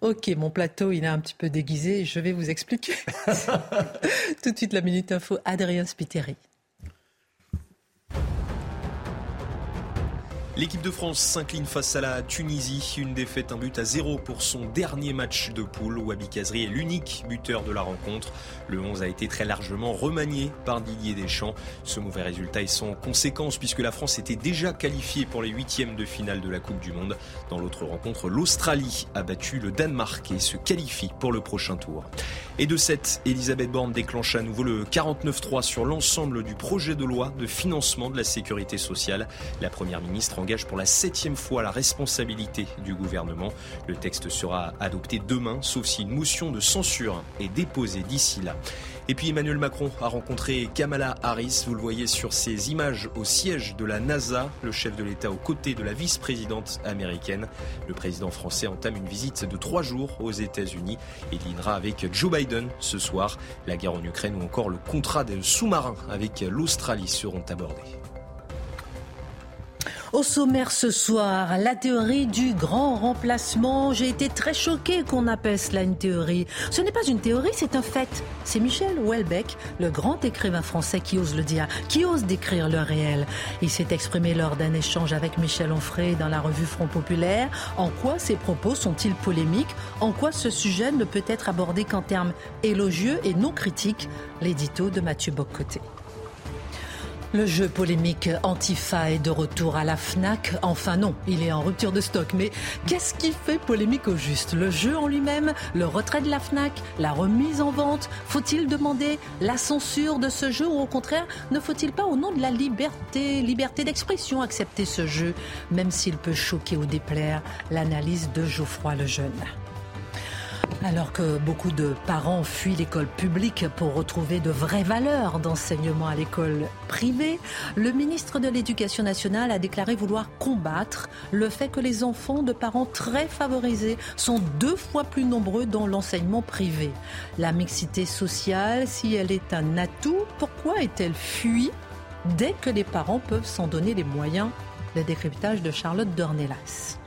Ok, mon plateau, il est un petit peu déguisé. Je vais vous expliquer. Tout de suite, la Minute Info, Adrien Spiteri. L'équipe de France s'incline face à la Tunisie. Une défaite, un but à zéro pour son dernier match de poule. Wabi Kazri est l'unique buteur de la rencontre. Le 11 a été très largement remanié par Didier Deschamps. Ce mauvais résultat est sans conséquence puisque la France était déjà qualifiée pour les huitièmes de finale de la Coupe du Monde. Dans l'autre rencontre, l'Australie a battu le Danemark et se qualifie pour le prochain tour. Et de 7, Elisabeth Borne déclenche à nouveau le 49-3 sur l'ensemble du projet de loi de financement de la sécurité sociale. La Première ministre engage pour la septième fois la responsabilité du gouvernement. Le texte sera adopté demain, sauf si une motion de censure est déposée d'ici là. Et puis Emmanuel Macron a rencontré Kamala Harris, vous le voyez sur ces images au siège de la NASA, le chef de l'État aux côtés de la vice-présidente américaine. Le président français entame une visite de trois jours aux États-Unis. Il dînera avec Joe Biden ce soir. La guerre en Ukraine ou encore le contrat de sous-marin avec l'Australie seront abordés. Au sommaire ce soir, la théorie du grand remplacement. J'ai été très choquée qu'on appelle cela une théorie. Ce n'est pas une théorie, c'est un fait. C'est Michel Houellebecq, le grand écrivain français qui ose le dire, qui ose décrire le réel. Il s'est exprimé lors d'un échange avec Michel Onfray dans la revue Front Populaire. En quoi ses propos sont-ils polémiques? En quoi ce sujet ne peut être abordé qu'en termes élogieux et non critiques? L'édito de Mathieu Boccoté. Le jeu polémique Antifa est de retour à la FNAC. Enfin non, il est en rupture de stock. Mais qu'est-ce qui fait polémique au juste? Le jeu en lui-même? Le retrait de la FNAC La remise en vente? Faut-il demander la censure de ce jeu? Ou au contraire, ne faut-il pas au nom de la liberté, liberté d'expression accepter ce jeu, même s'il peut choquer ou déplaire L'analyse de Geoffroy Lejeune? Alors que beaucoup de parents fuient l'école publique pour retrouver de vraies valeurs d'enseignement à l'école privée, le ministre de l'Éducation nationale a déclaré vouloir combattre le fait que les enfants de parents très favorisés sont deux fois plus nombreux dans l'enseignement privé. La mixité sociale, si elle est un atout, pourquoi est-elle fuie dès que les parents peuvent s'en donner les moyens? Le décryptage de Charlotte Dornelas.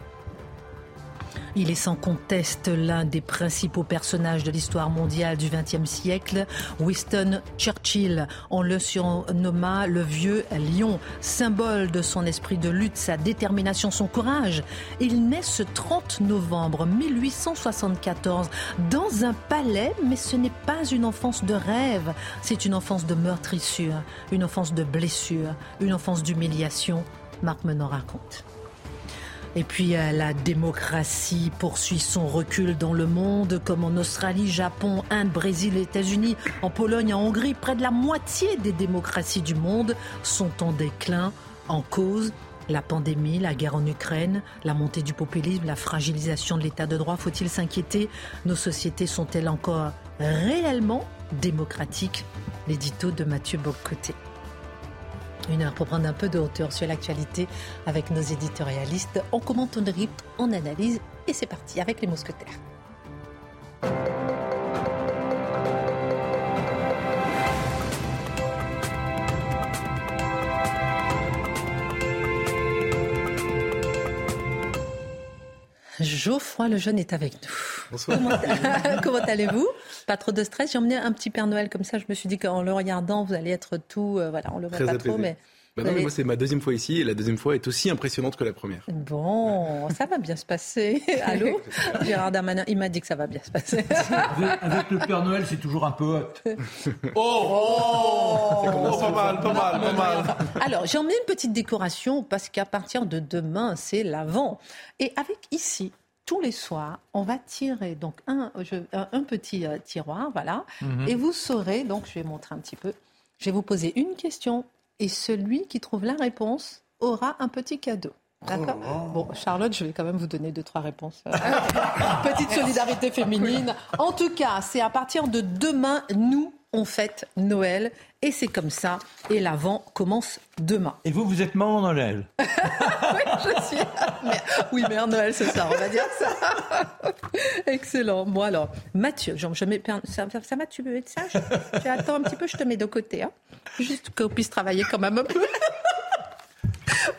Il est sans conteste l'un des principaux personnages de l'histoire mondiale du XXe siècle. Winston Churchill, on le surnomma le vieux lion, symbole de son esprit de lutte, sa détermination, son courage. Il naît ce 30 novembre 1874 dans un palais, mais ce n'est pas une enfance de rêve, c'est une enfance de meurtrissure, une enfance de blessure, une enfance d'humiliation. Marc Menon raconte. Et puis euh, la démocratie poursuit son recul dans le monde, comme en Australie, Japon, Inde, Brésil, États-Unis, en Pologne, en Hongrie. Près de la moitié des démocraties du monde sont en déclin, en cause la pandémie, la guerre en Ukraine, la montée du populisme, la fragilisation de l'état de droit. Faut-il s'inquiéter? Nos sociétés sont-elles encore réellement démocratiques? L'édito de Mathieu Bocoté. Une heure pour prendre un peu de hauteur sur l'actualité avec nos éditorialistes. On commente, on drip, on analyse et c'est parti avec les mousquetaires. Geoffroy le jeune est avec nous. Bonsoir. Comment allez-vous? Pas trop de stress. J'ai emmené un petit Père Noël comme ça. Je me suis dit qu'en le regardant, vous allez être tout. euh, voilà, on le voit Très pas apaisé. trop, mais. Bah non, mais moi, c'est ma deuxième fois ici et la deuxième fois est aussi impressionnante que la première. Bon, ça va bien se passer. Allô Gérard Darmanin, il m'a dit que ça va bien se passer. Avec, avec le Père Noël, c'est toujours un peu hot. Oh, pas mal, pas mal, pas mal. Alors, j'ai emmené une petite décoration parce qu'à partir de demain, c'est l'avant. Et avec ici, tous les soirs, on va tirer donc un, je- un, un petit euh, tiroir, voilà. Et vous saurez, donc je vais montrer un petit peu, je vais vous poser une question et celui qui trouve la réponse aura un petit cadeau. D'accord Bon, Charlotte, je vais quand même vous donner deux, trois réponses. Petite solidarité féminine. En tout cas, c'est à partir de demain, nous, on fête Noël. Et c'est comme ça. Et l'avant commence demain. Et vous, vous êtes maman Noël Oui, je suis. Mais- Oui, mère Noël, c'est ça, on va dire ça. Excellent. Moi, alors, Mathieu, genre, je mets, ça, ça, ça va, tu veux être sage Tu attends un petit peu, je te mets de côté. Hein Juste qu'on puisse travailler quand même un peu.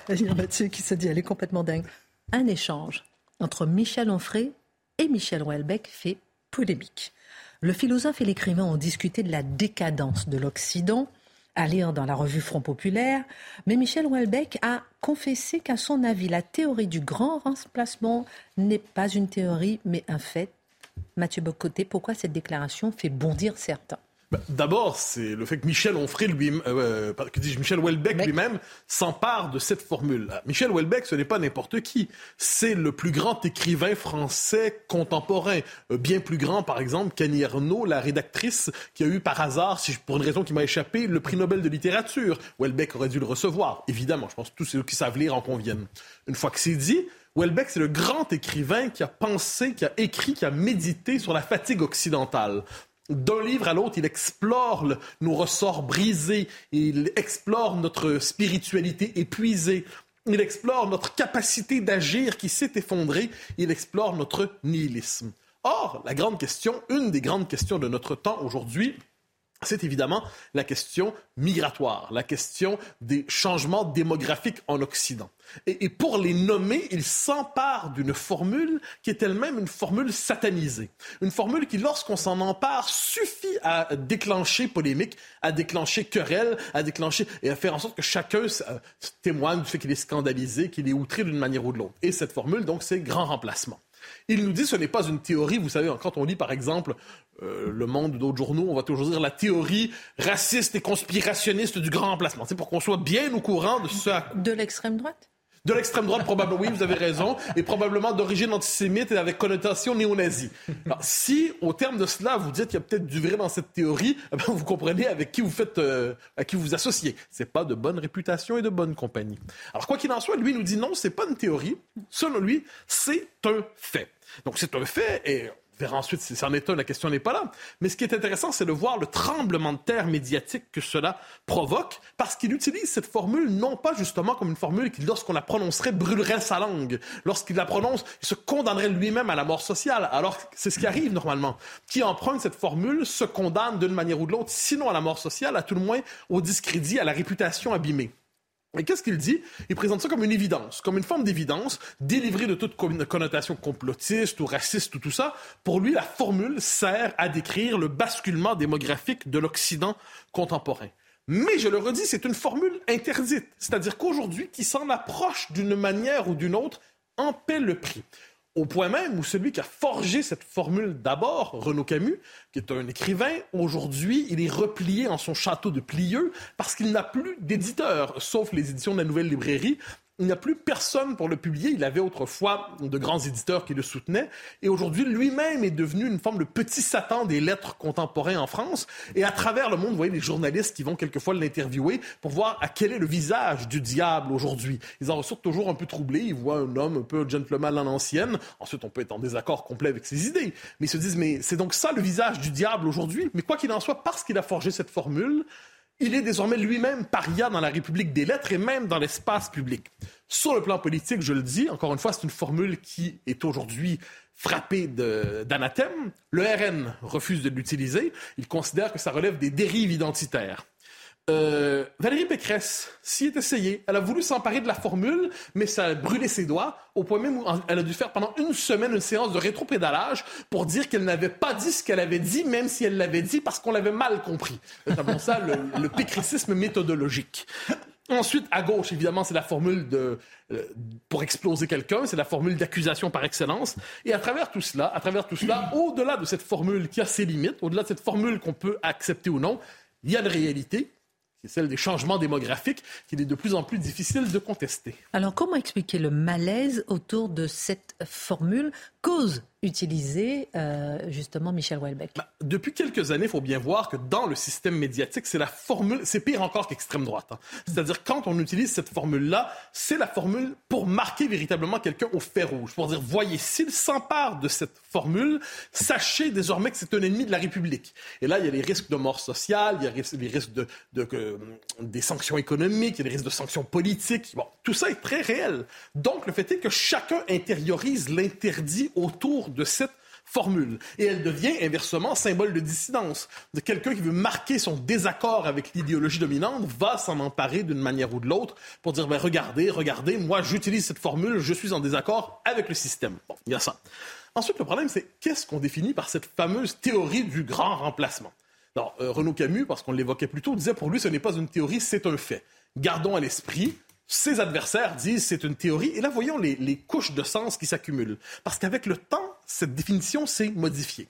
Il y a Mathieu qui se dit, elle est complètement dingue. Un échange entre Michel Onfray et Michel Houellebecq fait polémique. Le philosophe et l'écrivain ont discuté de la décadence de l'Occident, à lire dans la revue Front Populaire, mais Michel Houellebecq a confessé qu'à son avis, la théorie du grand remplacement n'est pas une théorie, mais un fait. Mathieu Bocoté, pourquoi cette déclaration fait bondir certains? Ben, D'abord, c'est le fait que Michel Onfray lui, euh, que dis-je, Michel Houellebecq Bec. lui-même s'empare de cette formule. Michel Houellebecq, ce n'est pas n'importe qui. C'est le plus grand écrivain français contemporain, Euh, bien plus grand, par exemple, qu'Annie Ernaux, la rédactrice qui a eu par hasard, si je- pour une raison qui m'a échappé, le prix Nobel de littérature. Houellebecq aurait dû le recevoir, évidemment. Je pense que tous ceux qui savent lire en conviennent. Une fois que c'est dit, Houellebecq, c'est le grand écrivain qui a pensé, qui a écrit, qui a médité sur la fatigue occidentale. D'un livre à l'autre, il explore nos ressorts brisés, il explore notre spiritualité épuisée, il explore notre capacité d'agir qui s'est effondrée, il explore notre nihilisme. Or, la grande question, une des grandes questions de notre temps aujourd'hui, c'est évidemment la question migratoire, la question des changements démographiques en Occident. Et, pour les nommer, il s'empare d'une formule qui est elle-même une formule satanisée. Une formule qui, lorsqu'on s'en empare, suffit à déclencher polémique, à déclencher querelle, à déclencher et à faire en sorte que chacun euh, témoigne du fait qu'il est scandalisé, qu'il est outré d'une manière ou de l'autre. Et cette formule, donc, c'est grand remplacement. Il nous dit ce n'est pas une théorie. Vous savez, quand on lit, par exemple, euh, Le Monde ou d'autres journaux, on va toujours dire la théorie raciste et conspirationniste du grand remplacement. C'est pour qu'on soit bien au courant de ce De l'extrême droite? De l'extrême droite, probablement, oui, vous avez raison, et probablement d'origine antisémite et avec connotation néo-nazie. Si, au terme de cela, vous dites qu'il y a peut-être du vrai dans cette théorie, eh ben, vous comprenez avec qui vous faites, euh, qui vous vous associez. C'est pas de bonne réputation et de bonne compagnie. Alors, quoi qu'il en soit, lui nous dit non, c'est pas une théorie. Selon lui, c'est un fait. Donc, c'est un fait, et verra ensuite si c'en est un, la question n'est pas là. Mais ce qui est intéressant, c'est de voir le tremblement de terre médiatique que cela provoque, parce qu'il utilise cette formule non pas justement comme une formule qui, lorsqu'on la prononcerait, brûlerait sa langue. Lorsqu'il la prononce, il se condamnerait lui-même à la mort sociale. Alors, c'est ce qui arrive normalement. Qui emprunte cette formule se condamne d'une manière ou de l'autre, sinon à la mort sociale, à tout le moins au discrédit, à la réputation abîmée. Et qu'est-ce qu'il dit? Il présente ça comme une évidence, comme une forme d'évidence, délivrée de toute con- connotation complotiste ou raciste ou tout ça. Pour lui, la formule sert à décrire le basculement démographique de l'Occident contemporain. Mais je le redis, c'est une formule interdite. C'est-à-dire qu'aujourd'hui, qui s'en approche d'une manière ou d'une autre en paie le prix. Au point même où celui qui a forgé cette formule d'abord, Renaud Camus, qui est un écrivain, aujourd'hui, il est replié en son château de Plieux parce qu'il n'a plus d'éditeur, sauf les éditions de la Nouvelle Librairie. Il n'y a plus personne pour le publier. Il avait autrefois de grands éditeurs qui le soutenaient. Et aujourd'hui, lui-même est devenu une forme de petit Satan des lettres contemporains en France. Et à travers le monde, vous voyez les journalistes qui vont quelquefois l'interviewer pour voir à quel est le visage du diable aujourd'hui. Ils en ressortent toujours un peu troublés. Ils voient un homme un peu gentleman à l'ancienne. Ensuite, on peut être en désaccord complet avec ses idées. Mais ils se disent, mais c'est donc ça le visage du diable aujourd'hui? Mais quoi qu'il en soit, parce qu'il a forgé cette formule, il est désormais lui-même paria dans la République des lettres et même dans l'espace public. Sur le plan politique, je le dis, encore une fois, c'est une formule qui est aujourd'hui frappée d'anathème. Le RN refuse de l'utiliser. Il considère que ça relève des dérives identitaires. Euh, Valérie Pécresse s'y est essayée. Elle a voulu s'emparer de la formule, mais ça a brûlé ses doigts, au point même où elle a dû faire pendant une semaine une séance de rétropédalage pour dire qu'elle n'avait pas dit ce qu'elle avait dit, même si elle l'avait dit parce qu'on l'avait mal compris. Appelons ça le, le méthodologique. Ensuite, à gauche, évidemment, c'est la formule de, euh, pour exploser quelqu'un, c'est la formule d'accusation par excellence. Et à travers tout cela, à travers tout cela, au-delà de cette formule qui a ses limites, au-delà de cette formule qu'on peut accepter ou non, il y a une réalité, qui est celle des changements démographiques, qu'il est de plus en plus difficile de contester. Alors, comment expliquer le malaise autour de cette formule qu'ose utiliser euh, justement Michel Houellebecq bah, Depuis quelques années, il faut bien voir que dans le système médiatique, c'est la formule, c'est pire encore qu'extrême droite. Hein. C'est-à-dire quand on utilise cette formule-là, c'est la formule pour marquer véritablement quelqu'un au fer rouge, pour dire voyez, s'il s'empare de cette formule, sachez désormais que c'est un ennemi de la République. Et là, il y a les risques de mort sociale, il y a les risques de, de, des sanctions économiques, il y a les risques de sanctions politiques. Bon, tout ça est très réel. Donc, le fait est que chacun intériorise l'interdit autour de cette formule. Et elle devient inversement symbole de dissidence. De quelqu'un qui veut marquer son désaccord avec l'idéologie dominante va s'en emparer d'une manière ou de l'autre pour dire ben, regardez, regardez, moi j'utilise cette formule, je suis en désaccord avec le système. Bon, il y a ça. Ensuite, le problème, c'est qu'est-ce qu'on définit par cette fameuse théorie du grand remplacement? Alors, euh, Renaud Camus, parce qu'on l'évoquait plus tôt, disait pour lui, ce n'est pas une théorie, c'est un fait. Gardons à l'esprit ses adversaires disent c'est une théorie. Et là, voyons les, couches de sens qui s'accumulent. Parce qu'avec le temps, cette définition s'est modifiée.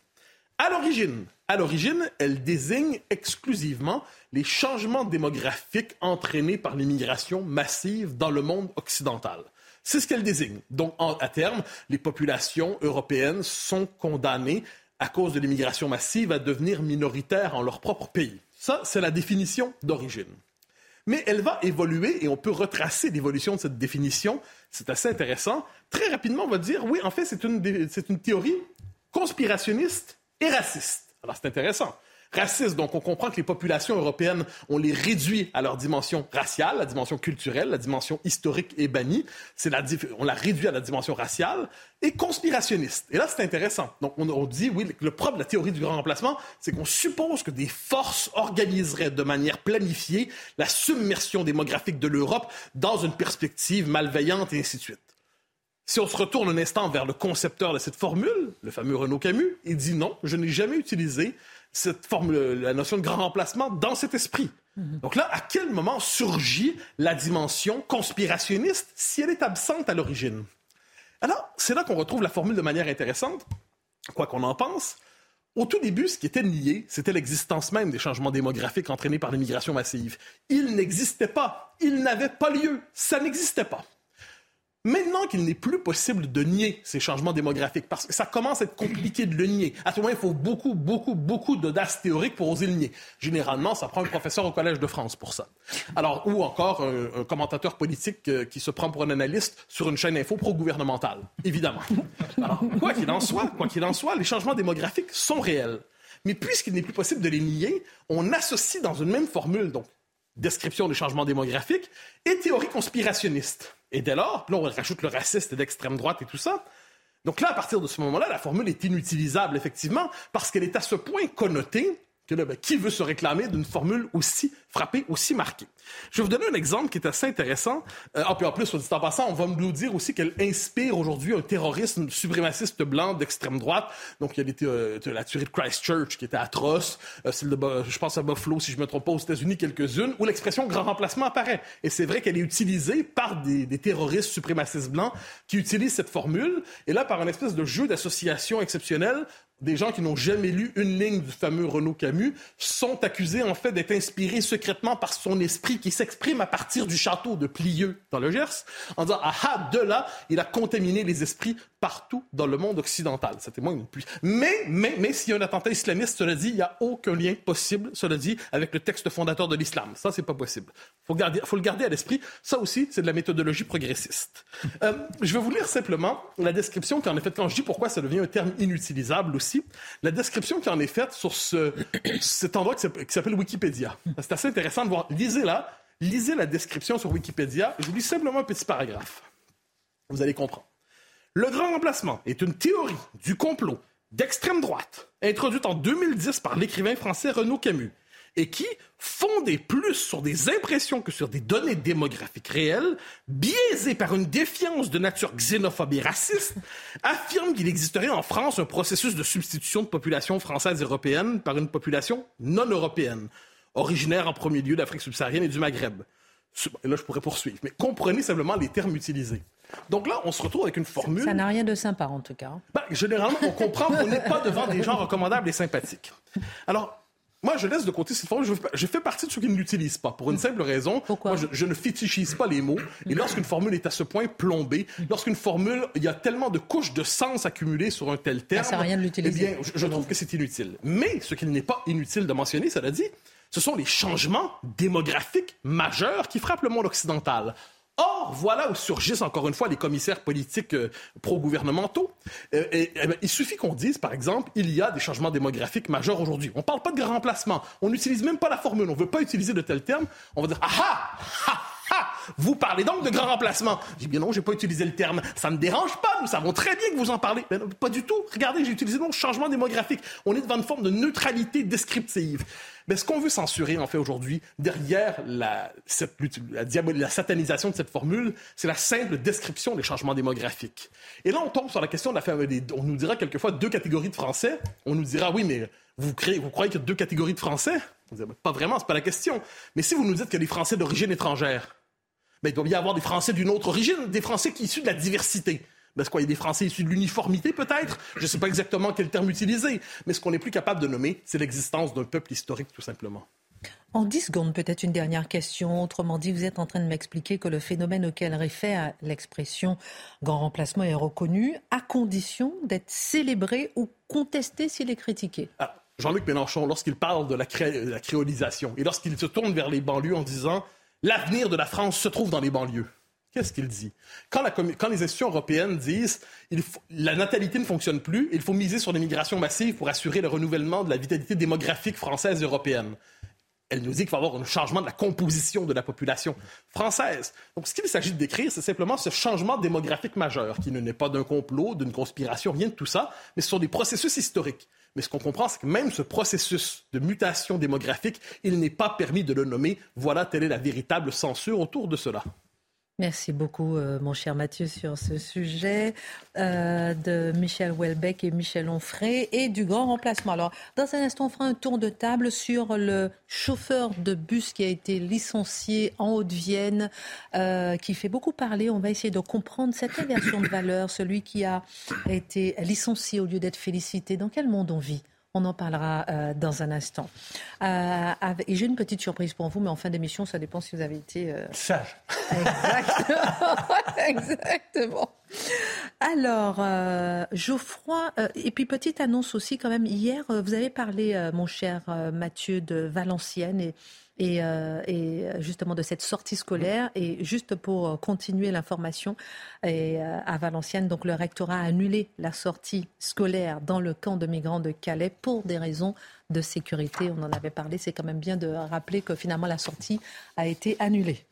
À l'origine, à l'origine, elle désigne exclusivement les changements démographiques entraînés par l'immigration massive dans le monde occidental. C'est ce qu'elle désigne. Donc, à terme, les populations européennes sont condamnées à cause de l'immigration massive à devenir minoritaires en leur propre pays. Ça, c'est la définition d'origine mais elle va évoluer et on peut retracer l'évolution de cette définition. C'est assez intéressant. Très rapidement, on va dire, oui, en fait, c'est une, une théorie conspirationniste et raciste. Alors, c'est intéressant raciste. Donc, on comprend que les populations européennes, on les réduit à leur dimension raciale, la dimension culturelle, la dimension historique est bannie. C'est la, on la réduit à la dimension raciale et conspirationniste. Et là, c'est intéressant. Donc, on, on, dit, oui, le propre de la théorie du grand remplacement, c'est qu'on suppose que des forces organiseraient de manière planifiée la submersion démographique de l'Europe dans une perspective malveillante et ainsi de suite. Si on se retourne un instant vers le concepteur de cette formule, le fameux Renaud Camus, il dit non, je n'ai jamais utilisé cette formule, la notion de grand remplacement dans cet esprit. Mhm. Donc là, à quel moment surgit la dimension conspirationniste si elle est absente à l'origine? Alors, c'est là qu'on retrouve la formule de manière intéressante, quoi qu'on en pense. Au tout début, ce qui était nié, c'était l'existence même des changements démographiques entraînés par l'immigration massive. Ils n'existaient pas. Ils n'avaient pas lieu. Ça n'existait pas. Maintenant qu'il n'est plus possible de nier ces changements démographiques, parce que ça commence à être compliqué de le nier, à tout moment, il faut beaucoup, beaucoup, beaucoup d'audace théorique pour oser le nier. Généralement, ça prend un professeur au Collège de France pour ça. Alors, ou encore un, commentateur politique euh, qui se prend pour un analyste sur une chaîne info pro-gouvernementale, évidemment. Alors, quoi qu'il en soit, quoi qu'il en soit, les changements démographiques sont réels. Mais puisqu'il n'est plus possible de les nier, on associe dans une même formule, donc description des changements démographiques, et théorie conspirationniste. Et dès lors, là, on rajoute le raciste d'extrême droite et tout ça. Donc là, à partir de ce moment-là, la formule est inutilisable, effectivement, parce qu'elle est à ce point connotée que ben, qui veut se réclamer d'une formule aussi frappée, aussi marquée? Je vais vous donner un exemple qui est assez intéressant. Euh, ah, puis en plus, en passant, on va nous dire aussi qu'elle inspire aujourd'hui un terrorisme suprémaciste blanc d'extrême droite. Donc, il y a euh, la tuerie de Christchurch qui était atroce. Euh, de, je pense à Buffalo, si je ne me trompe pas, aux États-Unis, quelques-unes, où l'expression grand remplacement apparaît. Et c'est vrai qu'elle est utilisée par des, des, terroristes suprémacistes blancs qui utilisent cette formule. Et là, par un espèce de jeu d'association exceptionnel, des gens qui n'ont jamais lu une ligne du fameux Renaud Camus sont accusés en fait d'être inspirés secrètement par son esprit qui s'exprime à partir du château de Plieux dans le Gers en disant ah ah de là il a contaminé les esprits partout dans le monde occidental. Ça témoigne plus. Mais, mais, mais s'il y a un attentat islamiste, cela dit, il n'y a aucun lien possible, cela dit, avec le texte fondateur de l'islam. Ça, c'est pas possible. Faut faut le garder à l'esprit. Ça aussi, c'est de la méthodologie progressiste. Euh, je vais vous lire simplement la description qui en est faite, quand je dis pourquoi ça devient un terme inutilisable aussi, la description qui en est faite sur ce, cet endroit qui s'appelle Wikipédia. C'est assez intéressant de voir. Lisez là, lisez la description sur Wikipédia. Je vous lis simplement un petit paragraphe. Vous allez comprendre. Le grand remplacement est une théorie du complot d'extrême droite, introduite en 2010 par l'écrivain français Renaud Camus, et qui, fondée plus sur des impressions que sur des données démographiques réelles, biaisée par une défiance de nature xénophobe et raciste, affirme qu'il existerait en France un processus de substitution de population française et européenne par une population non européenne, originaire en premier lieu d'Afrique subsaharienne et du Maghreb. Et là, je pourrais poursuivre, mais comprenez simplement les termes utilisés. Donc là, on se retrouve avec une formule. Ça n'a rien de sympa, en tout cas. Ben, généralement, on comprend qu'on n'est pas devant des gens recommandables et sympathiques. Alors, moi, je laisse de côté cette formule. Je, fais partie de ceux qui ne l'utilisent pas, pour une simple raison. Pourquoi? Moi, je, je ne fétichise pas les mots. Et lorsqu'une formule est à ce point plombée, lorsqu'une formule, il y a tellement de couches de sens accumulées sur un tel terme. sert à rien de l'utiliser. Eh bien, je, je trouve que c'est inutile. Mais ce qu'il n'est pas inutile de mentionner, cela dit, ce sont les changements démographiques majeurs qui frappent le monde occidental. Or, voilà où surgissent encore une fois les commissaires politiques euh, pro-gouvernementaux. Euh, eh bien, il suffit qu'on dise, par exemple, il y a des changements démographiques majeurs aujourd'hui. On ne parle pas de remplacement. On n'utilise même pas la formule. On ne veut pas utiliser de tels termes. On va dire Ah ah ah Vous parlez donc de grand remplacement. J'ai bien non, j'ai pas utilisé le terme. Ça me dérange pas. Nous savons très bien que vous en parlez. Mais non, pas du tout. Regardez, j'ai utilisé le mot changement démographique. On est devant une forme de neutralité descriptive. Mais ce qu'on veut censurer, en fait, aujourd'hui, derrière la, satanisation de cette formule, c'est la simple description des changements démographiques. Et là, on tombe sur la question de la famille. On nous dira quelquefois deux catégories de Français. On nous dira, oui, mais vous, croyez qu'il y a deux catégories de Français? Pas vraiment, c'est pas la question. Mais si vous nous dites qu'il y a des Français d'origine étrangère, ben, il doit y avoir des Français d'une autre origine, des Français qui issus de la diversité. C'est quoi, il y a des Français issus de l'uniformité, peut-être? Je ne sais pas exactement quel terme utiliser. Mais ce qu'on n'est plus capable de nommer, c'est l'existence d'un peuple historique, tout simplement. En 10 secondes, peut-être une dernière question. Autrement dit, vous êtes en train de m'expliquer que le phénomène auquel réfère l'expression grand remplacement est reconnu à condition d'être célébré ou contesté s'il est critiqué. Ah, Jean-Luc Mélenchon, lorsqu'il parle de la, cré- de la créolisation et lorsqu'il se tourne vers les banlieues en disant l'avenir de la France se trouve dans les banlieues, qu'est-ce qu'il dit? Quand, les institutions européennes disent il la natalité ne fonctionne plus, il faut miser sur l'immigration massive pour assurer le renouvellement de la vitalité démographique française et européenne. Elle nous dit qu'il va y avoir un changement de la composition de la population française. Donc, ce qu'il s'agit de décrire, c'est simplement ce changement démographique majeur, qui ne naît pas d'un complot, d'une conspiration, rien de tout ça, mais ce sont des processus historiques. Mais ce qu'on comprend, c'est que même ce processus de mutation démographique, il n'est pas permis de le nommer. Voilà, telle est la véritable censure autour de cela. Merci beaucoup, euh, mon cher Mathieu, sur ce sujet euh, de Michel Houellebecq et Michel Onfray et du grand remplacement. Alors, dans un instant, on fera un tour de table sur le chauffeur de bus qui a été licencié en Haute-Vienne, euh, qui fait beaucoup parler. On va essayer de comprendre cette inversion de valeur, celui qui a été licencié au lieu d'être félicité. Dans quel monde on vit? On en parlera euh, dans un instant. Euh, avec- et j'ai une petite surprise pour vous, mais en fin d'émission, ça dépend si vous avez été euh, Sage. Exactement. Exactement. Alors, Geoffroy, et puis petite annonce aussi quand même, hier, vous avez parlé, mon cher Mathieu, de Valenciennes et, et, euh, et euh, justement de cette sortie scolaire. Et juste pour euh, continuer l'information, et, euh, à Valenciennes, donc le rectorat a annulé la sortie scolaire dans le camp de migrants de Calais pour des raisons de sécurité. On en avait parlé, c'est quand même bien de rappeler que finalement la sortie a été annulée.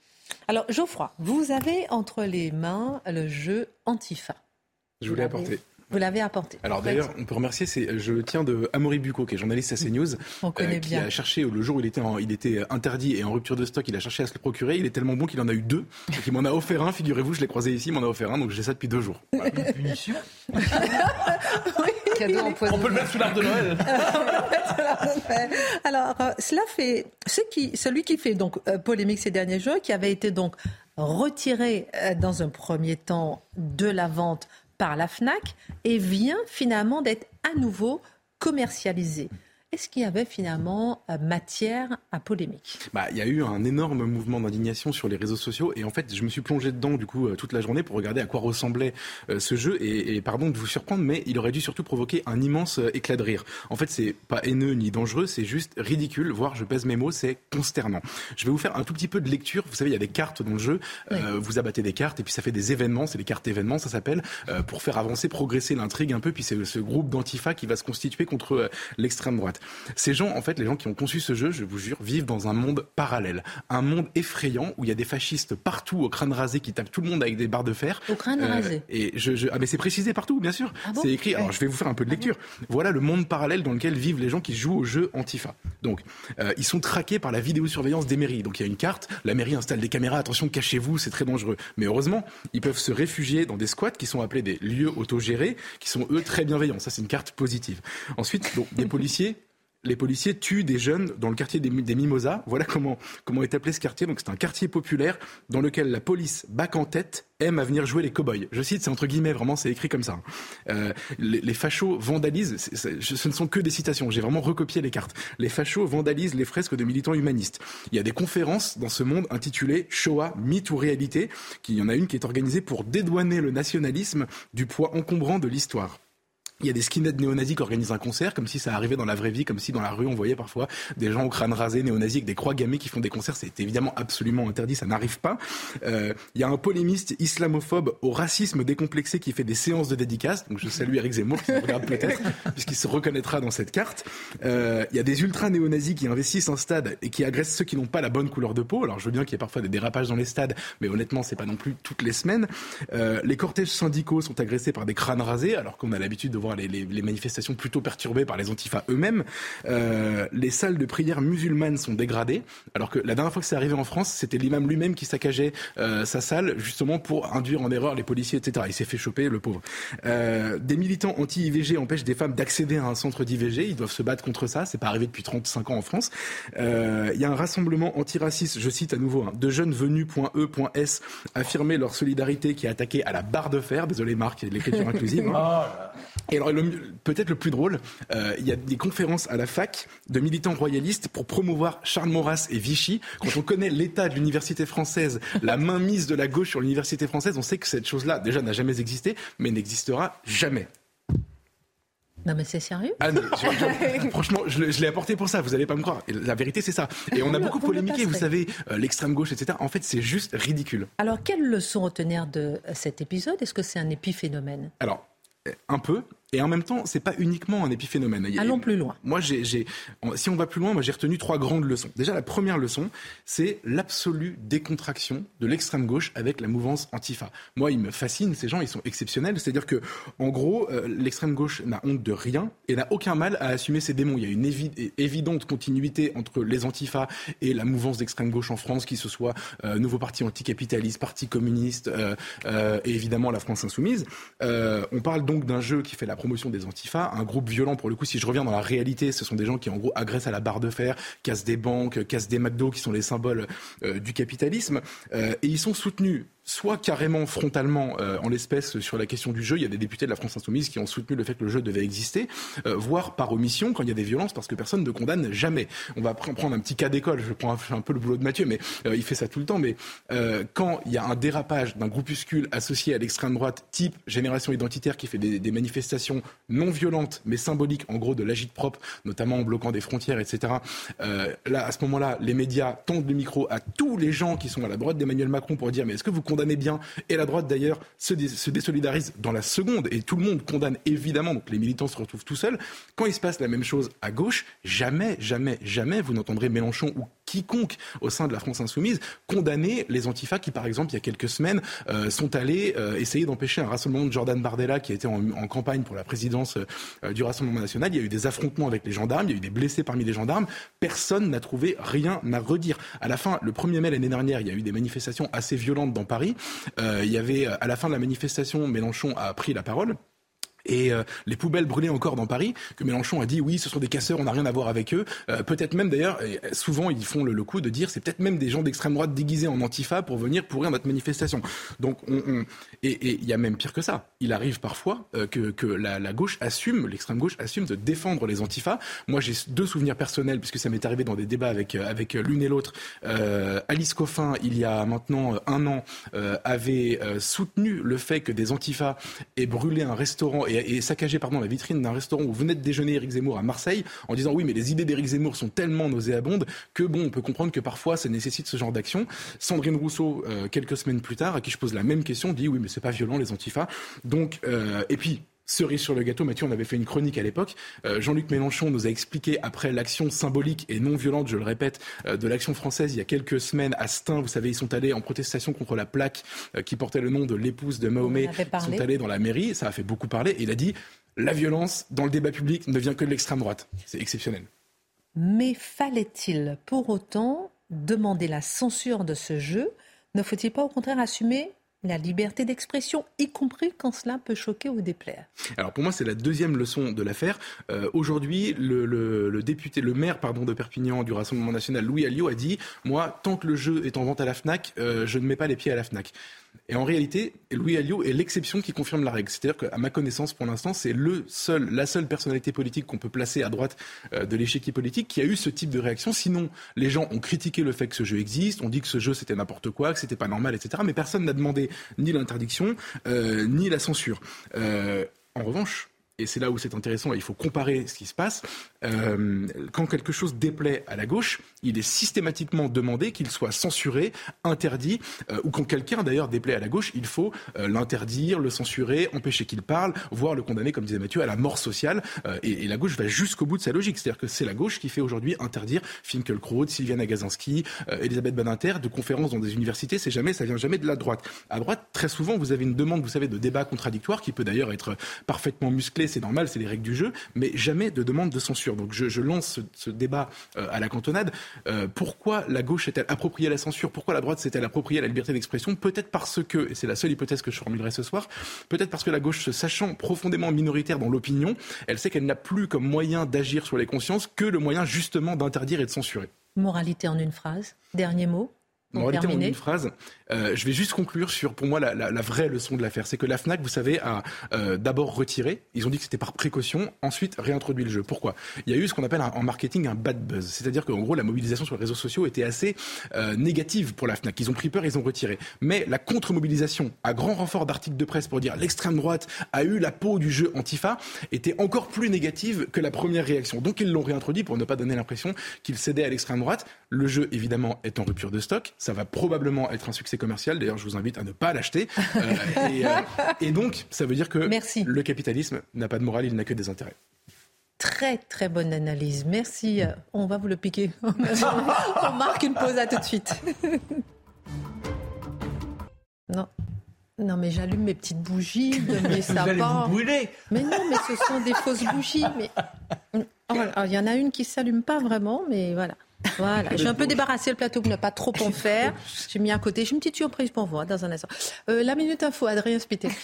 Alors, Geoffroy, vous avez entre les mains le jeu Antifa. Je Vous voulais apporter. Vous l'avez apporté. Alors d'ailleurs, on peut remercier, c'est, je le tiens de Amaury Bucco, qui est journaliste à CNews. On connaît qui bien. a cherché, le jour où il était, en- il était interdit et en rupture de stock, il a cherché à se le procurer. Il est tellement bon qu'il en a eu deux. Donc il m'en a offert un, figurez-vous, je l'ai croisé ici, il m'en a offert un, donc j'ai ça depuis deux jours. Voilà. Punition? Cadeau On peut le mettre sous l'arbre de Noël. Alors, euh, cela fait ce qui, celui qui fait donc euh, polémique ces derniers jours, qui avait été donc retiré euh, dans un premier temps de la vente par la Fnac et vient finalement d'être à nouveau commercialisé. Est-ce qu'il y avait finalement euh, matière à polémique? Bah, il y a eu un énorme mouvement d'indignation sur les réseaux sociaux et en fait, je me suis plongé dedans du coup euh, toute la journée pour regarder à quoi ressemblait euh, ce jeu et, et pardon de vous surprendre, mais il aurait dû surtout provoquer un immense euh, éclat de rire. En fait, c'est pas haineux ni dangereux, c'est juste ridicule, voire je pèse mes mots, c'est consternant. Je vais vous faire un tout petit peu de lecture. Vous savez, il y a des cartes dans le jeu. Euh, Vous abattez des cartes et puis ça fait des événements. C'est les cartes événements, ça s'appelle, pour faire avancer, progresser l'intrigue un peu. Puis c'est ce groupe d'antifa qui va se constituer contre l'extrême droite. Ces gens, en fait, les gens qui ont conçu ce jeu, je vous jure, vivent dans un monde parallèle, un monde effrayant où il y a des fascistes partout au crâne rasé qui tapent tout le monde avec des barres de fer. Au crâne Euh, rasé et je, je- ah mais c'est précisé partout, bien sûr. Ah bon c'est écrit. Alors je vais vous faire un peu de lecture. Voilà le monde parallèle dans lequel vivent les gens qui jouent au jeu Antifa. Donc euh, ils sont traqués par la vidéosurveillance des mairies. Donc il y a une carte. La mairie installe des caméras. Attention, cachez-vous, c'est très dangereux. Mais heureusement, ils peuvent se réfugier dans des squats qui sont appelés des lieux autogérés, qui sont eux très bienveillants. Ça c'est une carte positive. Ensuite, donc, des policiers les policiers tuent des jeunes dans le quartier des, Mimosas. Voilà comment, comment est appelé ce quartier. Donc c'est un quartier populaire dans lequel la police bac en tête aime à venir jouer les cow-boys. Je cite, c'est entre guillemets, vraiment, c'est écrit comme ça. Euh, les, les, fachos vandalisent, ce ne sont que des citations, j'ai vraiment recopié les cartes. Les fachos vandalisent les fresques de militants humanistes. Il y a des conférences dans ce monde intitulées Shoah, mythe ou réalité, qui y en a une qui est organisée pour dédouaner le nationalisme du poids encombrant de l'histoire. Il y a des skinheads néo-nazis qui organisent un concert, comme si ça arrivait dans la vraie vie, comme si dans la rue on voyait parfois des gens au crâne rasé néo-nazis avec des croix gammées qui font des concerts. C'est évidemment absolument interdit, ça n'arrive pas. Euh, il y a un polémiste islamophobe au racisme décomplexé qui fait des séances de dédicaces. Donc je salue Eric Zemmour qui me regarde peut-être, puisqu'il se reconnaîtra dans cette carte. Euh, il y a des ultra néo-nazis qui investissent un stade et qui agressent ceux qui n'ont pas la bonne couleur de peau. Alors je veux bien qu'il y ait parfois des dérapages dans les stades, mais honnêtement c'est pas non plus toutes les semaines. Euh, les cortèges syndicaux sont agressés par des crânes rasés, alors qu'on a l'habitude de les, manifestations plutôt perturbées par les antifas eux-mêmes. Euh, les salles de prière musulmanes sont dégradées, alors que la dernière fois que c'est arrivé en France, c'était l'imam lui-même qui saccageait euh, sa salle justement pour induire en erreur les policiers, etc. Il s'est fait choper, le pauvre. Euh, des militants anti-IVG empêchent des femmes d'accéder à un centre d'IVG. Ils doivent se battre contre ça. C'est pas arrivé depuis 35 ans en France. Il y a un rassemblement antiraciste, je cite à nouveau, hein, de jeunes venus.e.s affirmer leur solidarité qui a attaqué à la barre de fer. Désolé Marc, l'écriture inclusive. Hein. Et alors, peut-être le plus drôle, euh, il y a des conférences à la fac de militants royalistes pour promouvoir Charles Maurras et Vichy. Quand on connaît l'état de l'université française, la mainmise de la gauche sur l'université française, on sait que cette chose-là, déjà, n'a jamais existé, mais n'existera jamais. Non mais c'est sérieux? Ah, Franchement, je, l'ai apporté pour ça, vous n'allez pas me croire. la vérité, c'est ça. Et on a beaucoup polémiqué, vous savez, euh, l'extrême gauche, etc. En fait, c'est juste ridicule. Alors, quelle leçon retenir de cet épisode? Est-ce que c'est un épiphénomène? Alors, un peu, et en même temps, c'est pas uniquement un épiphénomène. Allons plus loin. Moi, j'ai, si on va plus loin, moi j'ai retenu trois grandes leçons. Déjà, la première leçon, c'est l'absolue décontraction de l'extrême gauche avec la mouvance Antifa. Moi, ils me fascinent. Ces gens, ils sont exceptionnels. C'est-à-dire que, en gros, euh, l'extrême gauche n'a honte de rien et n'a aucun mal à assumer ses démons. Il y a une évidente continuité entre les Antifa et la mouvance d'extrême gauche en France, qui ce soit euh, nouveau parti anticapitaliste, parti communiste euh, et évidemment la France insoumise. on parle donc d'un jeu qui fait la promotion des antifas, un groupe violent pour le coup. Si je reviens dans la réalité, ce sont des gens qui en gros agressent à la barre de fer, cassent des banques, cassent des McDo, qui sont les symboles euh, du capitalisme, euh, et ils sont soutenus soit carrément frontalement euh, en l'espèce sur la question du jeu. Il y a des députés de la France insoumise qui ont soutenu le fait que le jeu devait exister, euh, voire par omission quand il y a des violences, parce que personne ne condamne jamais. On va prendre un petit cas d'école. Je prends un, peu le boulot de Mathieu, mais euh, il fait ça tout le temps. Mais quand il y a un dérapage d'un groupuscule associé à l'extrême droite, type génération identitaire, qui fait des, des, manifestations non violentes mais symboliques, en gros de l'agite propre, notamment en bloquant des frontières, etc. là, à ce moment-là, les médias tendent le micro à tous les gens qui sont à la droite d'Emmanuel Macron pour dire mais est-ce que vous condamnez bien. Et la droite, d'ailleurs, se, se, désolidarise dans la seconde. Et tout le monde condamne évidemment. Donc les militants se retrouvent tout seuls. Quand il se passe la même chose à gauche, jamais, jamais, jamais vous n'entendrez Mélenchon ou quiconque au sein de la France insoumise condamner les antifas qui, par exemple, il y a quelques semaines, euh, sont allés euh, essayer d'empêcher un rassemblement de Jordan Bardella qui était en, en campagne pour la présidence euh, du Rassemblement national. Il y a eu des affrontements avec les gendarmes, il y a eu des blessés parmi les gendarmes. Personne n'a trouvé rien à redire. À la fin, le 1er mai l'année dernière, il y a eu des manifestations assez violentes dans Paris. Il y avait, à la fin de la manifestation, Mélenchon a pris la parole et euh, les poubelles brûlées encore dans Paris, que Mélenchon a dit oui, ce sont des casseurs, on n'a rien à voir avec eux. Euh, peut-être même d'ailleurs, souvent ils font le, coup de dire c'est peut-être même des gens d'extrême droite déguisés en antifa pour venir pourrir notre manifestation. Donc on, et il y a même pire que ça. Il arrive parfois euh, que, la, gauche assume, l'extrême gauche assume de défendre les antifas. Moi j'ai deux souvenirs personnels puisque ça m'est arrivé dans des débats avec avec l'une et l'autre. Alice Coffin, il y a maintenant un an, avait soutenu le fait que des antifas aient brûlé un restaurant et et, saccager pardon, la vitrine d'un restaurant où venait de déjeuner Éric Zemmour à Marseille en disant oui mais les idées d'Éric Zemmour sont tellement nauséabondes que bon on peut comprendre que parfois ça nécessite ce genre d'action. Sandrine Rousseau euh, quelques semaines plus tard à qui je pose la même question dit oui mais c'est pas violent les antifas. Donc euh, et puis Cerise sur le gâteau, Mathieu, on avait fait une chronique à l'époque. Euh, Jean-Luc Mélenchon nous a expliqué, après l'action symbolique et non violente, je le répète, euh, de l'action française il y a quelques semaines à Stein, vous savez, ils sont allés en protestation contre la plaque euh, qui portait le nom de l'épouse de Mahomet. Ils sont allés dans la mairie, ça a fait beaucoup parler, et il a dit la violence dans le débat public ne vient que de l'extrême droite. C'est exceptionnel. Mais fallait-il pour autant demander la censure de ce jeu? Ne faut-il pas au contraire assumer la liberté d'expression, y compris quand cela peut choquer ou déplaire. Alors pour moi, c'est la deuxième leçon de l'affaire. Euh, aujourd'hui, le, député, le maire pardon, de Perpignan du Rassemblement national, Louis Alliot, a dit Moi, tant que le jeu est en vente à la FNAC, euh, je ne mets pas les pieds à la FNAC. Et en réalité, Louis Alliot est l'exception qui confirme la règle. C'est-à-dire qu'à ma connaissance, pour l'instant, c'est le seul, la seule personnalité politique qu'on peut placer à droite euh, de l'échiquier politique qui a eu ce type de réaction. Sinon, les gens ont critiqué le fait que ce jeu existe, on dit que ce jeu c'était n'importe quoi, que c'était pas normal, etc. Mais personne n'a demandé ni l'interdiction, euh, ni la censure. Euh, en revanche, et c'est là où c'est intéressant, il faut comparer ce qui se passe, euh, quand quelque chose déplaît à la gauche, il est systématiquement demandé qu'il soit censuré, interdit, euh, ou quand quelqu'un d'ailleurs déplaît à la gauche, il faut euh, l'interdire, le censurer, empêcher qu'il parle, voire le condamner, comme disait Mathieu, à la mort sociale. Et, la gauche va jusqu'au bout de sa logique. C'est-à-dire que c'est la gauche qui fait aujourd'hui interdire Finkelkraut, Sylviane Agazinski, Elisabeth Badinter de conférences dans des universités. C'est jamais, ça vient jamais de la droite. À droite, très souvent, vous avez une demande, vous savez, de débat contradictoire qui peut d'ailleurs être parfaitement musclé, c'est normal, c'est les règles du jeu, mais jamais de demande de censure. Donc je, lance ce, débat euh, à la cantonade. Euh, pourquoi la gauche est-elle appropriée à la censure? Pourquoi la droite s'est-elle appropriée à la liberté d'expression? Peut-être parce que, et c'est la seule hypothèse que je formulerai ce soir, peut-être parce que la gauche, se sachant profondément minoritaire dans l'opinion, elle sait qu'elle n'a plus comme moyen d'agir sur les consciences que le moyen justement d'interdire et de censurer. Moralité en une phrase. Dernier mot. Moralité en une phrase. Euh, je vais juste conclure sur, pour moi, la, vraie leçon de l'affaire. C'est que la FNAC, vous savez, a euh, d'abord retiré. Ils ont dit que c'était par précaution. Ensuite, réintroduit le jeu. Pourquoi? Il y a eu ce qu'on appelle en marketing un bad buzz. C'est-à-dire qu'en gros, la mobilisation sur les réseaux sociaux était assez euh, négative pour la FNAC. Ils ont pris peur, ils ont retiré. Mais la contre-mobilisation, à grand renfort d'articles de presse pour dire l'extrême droite a eu la peau du jeu Antifa, était encore plus négative que la première réaction. Donc ils l'ont réintroduit pour ne pas donner l'impression qu'ils cédaient à l'extrême droite. Le jeu, évidemment, est en rupture de stock. Ça va probablement être un succès commercial. D'ailleurs, je vous invite à ne pas l'acheter. Euh, euh, et, donc, ça veut dire que le capitalisme n'a pas de morale, il n'a que des intérêts. Très très bonne analyse. Merci. Euh, on va vous le piquer. on marque une pause à tout de suite. non. Non, mais j'allume mes petites bougies de mes sapins. Vous allez vous brûler. Mais non, mais ce sont des fausses bougies. Mais oh, il y en a une qui s'allume pas vraiment, mais voilà. Voilà, j'ai un peu débarrassé le plateau pour ne pas trop en faire. J'ai mis à côté. J'ai une petite surprise pour vous hein, dans un instant. Euh, la minute info, Adrien Spité.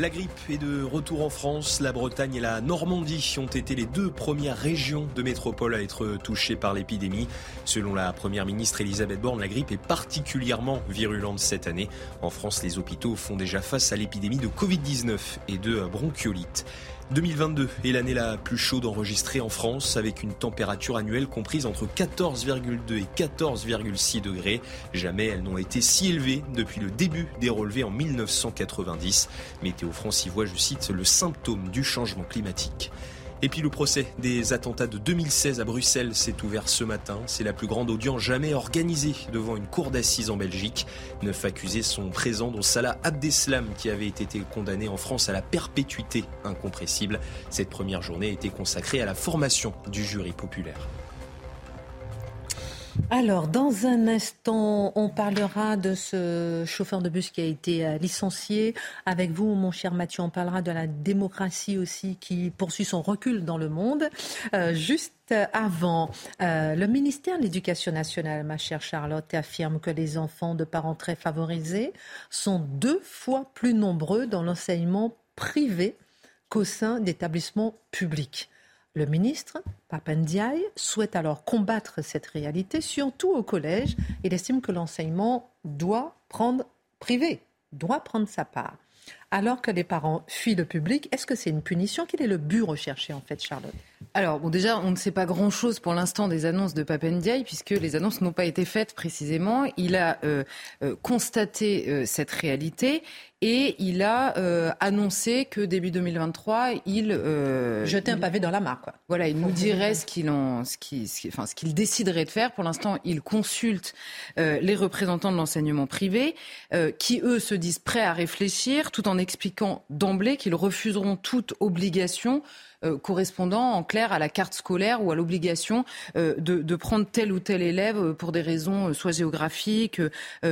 La grippe est de retour en France. La Bretagne et la Normandie ont été les deux premières régions de métropole à être touchées par l'épidémie. Selon la première ministre Elisabeth Borne, la grippe est particulièrement virulente cette année. En France, les hôpitaux font déjà face à l'épidémie de Covid-19 et de bronchiolite. 2022 est l'année la plus chaude enregistrée en France avec une température annuelle comprise entre 14,2 et 14,6 degrés. Jamais elles n'ont été si élevées depuis le début des relevés en 1990. Météo France y voit, je cite, le symptôme du changement climatique. Et puis le procès des attentats de 2016 à Bruxelles s'est ouvert ce matin. C'est la plus grande audience jamais organisée devant une cour d'assises en Belgique. Neuf accusés sont présents, dont Salah Abdeslam, qui avait été condamné en France à la perpétuité incompressible. Cette première journée a été consacrée à la formation du jury populaire. Alors, dans un instant, on parlera de ce chauffeur de bus qui a été euh, licencié. Avec vous, mon cher Mathieu, on parlera de la démocratie aussi qui poursuit son recul dans le monde. Euh, juste avant, euh, le ministère de l'Éducation nationale, ma chère Charlotte, affirme que les enfants de parents très favorisés sont deux fois plus nombreux dans l'enseignement privé qu'au sein d'établissements publics. Le ministre, Papandiaï, souhaite alors combattre cette réalité, surtout au collège. Il estime que l'enseignement doit prendre privé, doit prendre sa part. Alors que les parents fuient le public, est-ce que c'est une punition? Quel est le but recherché en fait, Charlotte? Alors, bon, déjà, on ne sait pas grand-chose pour l'instant des annonces de Papendiaï, puisque les annonces n'ont pas été faites précisément. Il a euh, euh, constaté euh, cette réalité et il a annoncé que début 2023, il jetait un pavé dans la mare. Quoi. Voilà, il nous dirait ce qu'il en, ce qui, enfin, ce qu'il déciderait de faire. Pour l'instant, il consulte les représentants de l'enseignement privé, qui eux se disent prêts à réfléchir, tout en expliquant d'emblée qu'ils refuseront toute obligation euh, correspondant en clair à la carte scolaire ou à l'obligation euh, de, prendre tel ou tel élève euh, pour des raisons soit géographiques,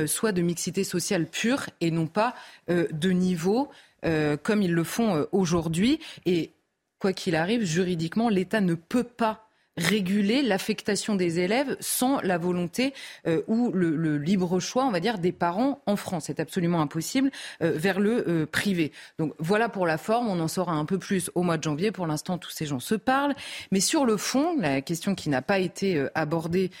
soit de mixité sociale pure et non pas de niveau comme ils le font aujourd'hui. Et quoi qu'il arrive, juridiquement, l'État ne peut pas réguler l'affectation des élèves sans la volonté euh, ou le, libre choix, on va dire, des parents en France. C'est absolument impossible euh, vers le euh, privé. Donc voilà pour la forme, on en saura un peu plus au mois de janvier. Pour l'instant, tous ces gens se parlent. Mais sur le fond, la question qui n'a pas été abordée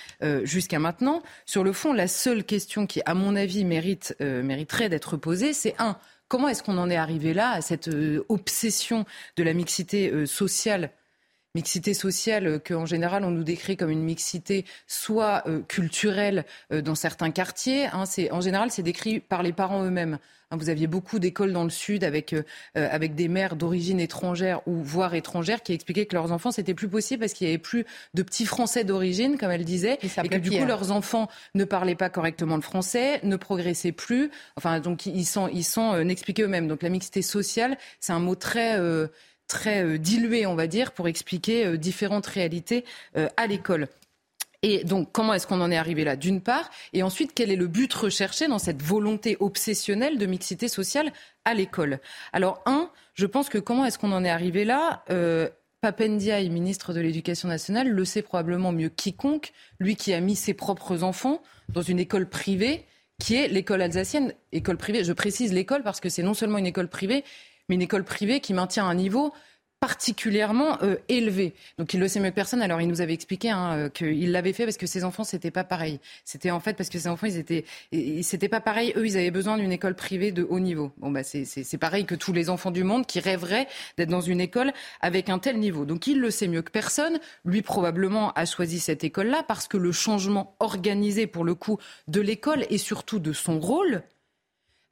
jusqu'à maintenant, sur le fond, la seule question qui, à mon avis, mérite, mériterait d'être posée, c'est un, comment est-ce qu'on en est arrivé là, à cette obsession de la mixité sociale mixité sociale euh, qu'en général on nous décrit comme une mixité soit euh, culturelle euh, dans certains quartiers. Hein, en général, c'est décrit par les parents eux-mêmes. Hein, vous aviez beaucoup d'écoles dans le sud avec, avec des mères d'origine étrangère ou voire étrangère qui expliquaient que leurs enfants c'était plus possible parce qu'il n'y avait plus de petits Français d'origine, comme elle disait, et, que du coup leurs enfants ne parlaient pas correctement le français, ne progressaient plus. Enfin, donc ils sont, ils sont n'expliquaient eux-mêmes. Donc la mixité sociale, c'est un mot très très euh, dilué, on va dire, pour expliquer euh, différentes réalités euh, à l'école. Et donc, comment est-ce qu'on en est arrivé là, d'une part Et ensuite, quel est le but recherché dans cette volonté obsessionnelle de mixité sociale à l'école? Alors, un, je pense que comment est-ce qu'on en est arrivé là? Euh, Papendiaï, ministre de l'Éducation nationale, le sait probablement mieux quiconque, lui qui a mis ses propres enfants dans une école privée, qui est l'école alsacienne, école privée. Je précise l'école parce que c'est non seulement une école privée, mais une école privée qui maintient un niveau particulièrement euh, élevé. Donc il le sait mieux que personne. Alors il nous avait expliqué hein, euh, qu'il l'avait fait parce que ses enfants c'était pas pareil. C'était en fait parce que ses enfants ils étaient, c'était pas pareil. Eux ils avaient besoin d'une école privée de haut niveau. Bon bah c'est c'est pareil que tous les enfants du monde qui rêveraient d'être dans une école avec un tel niveau. Donc il le sait mieux que personne. Lui probablement a choisi cette école-là parce que le changement organisé pour le coup de l'école et surtout de son rôle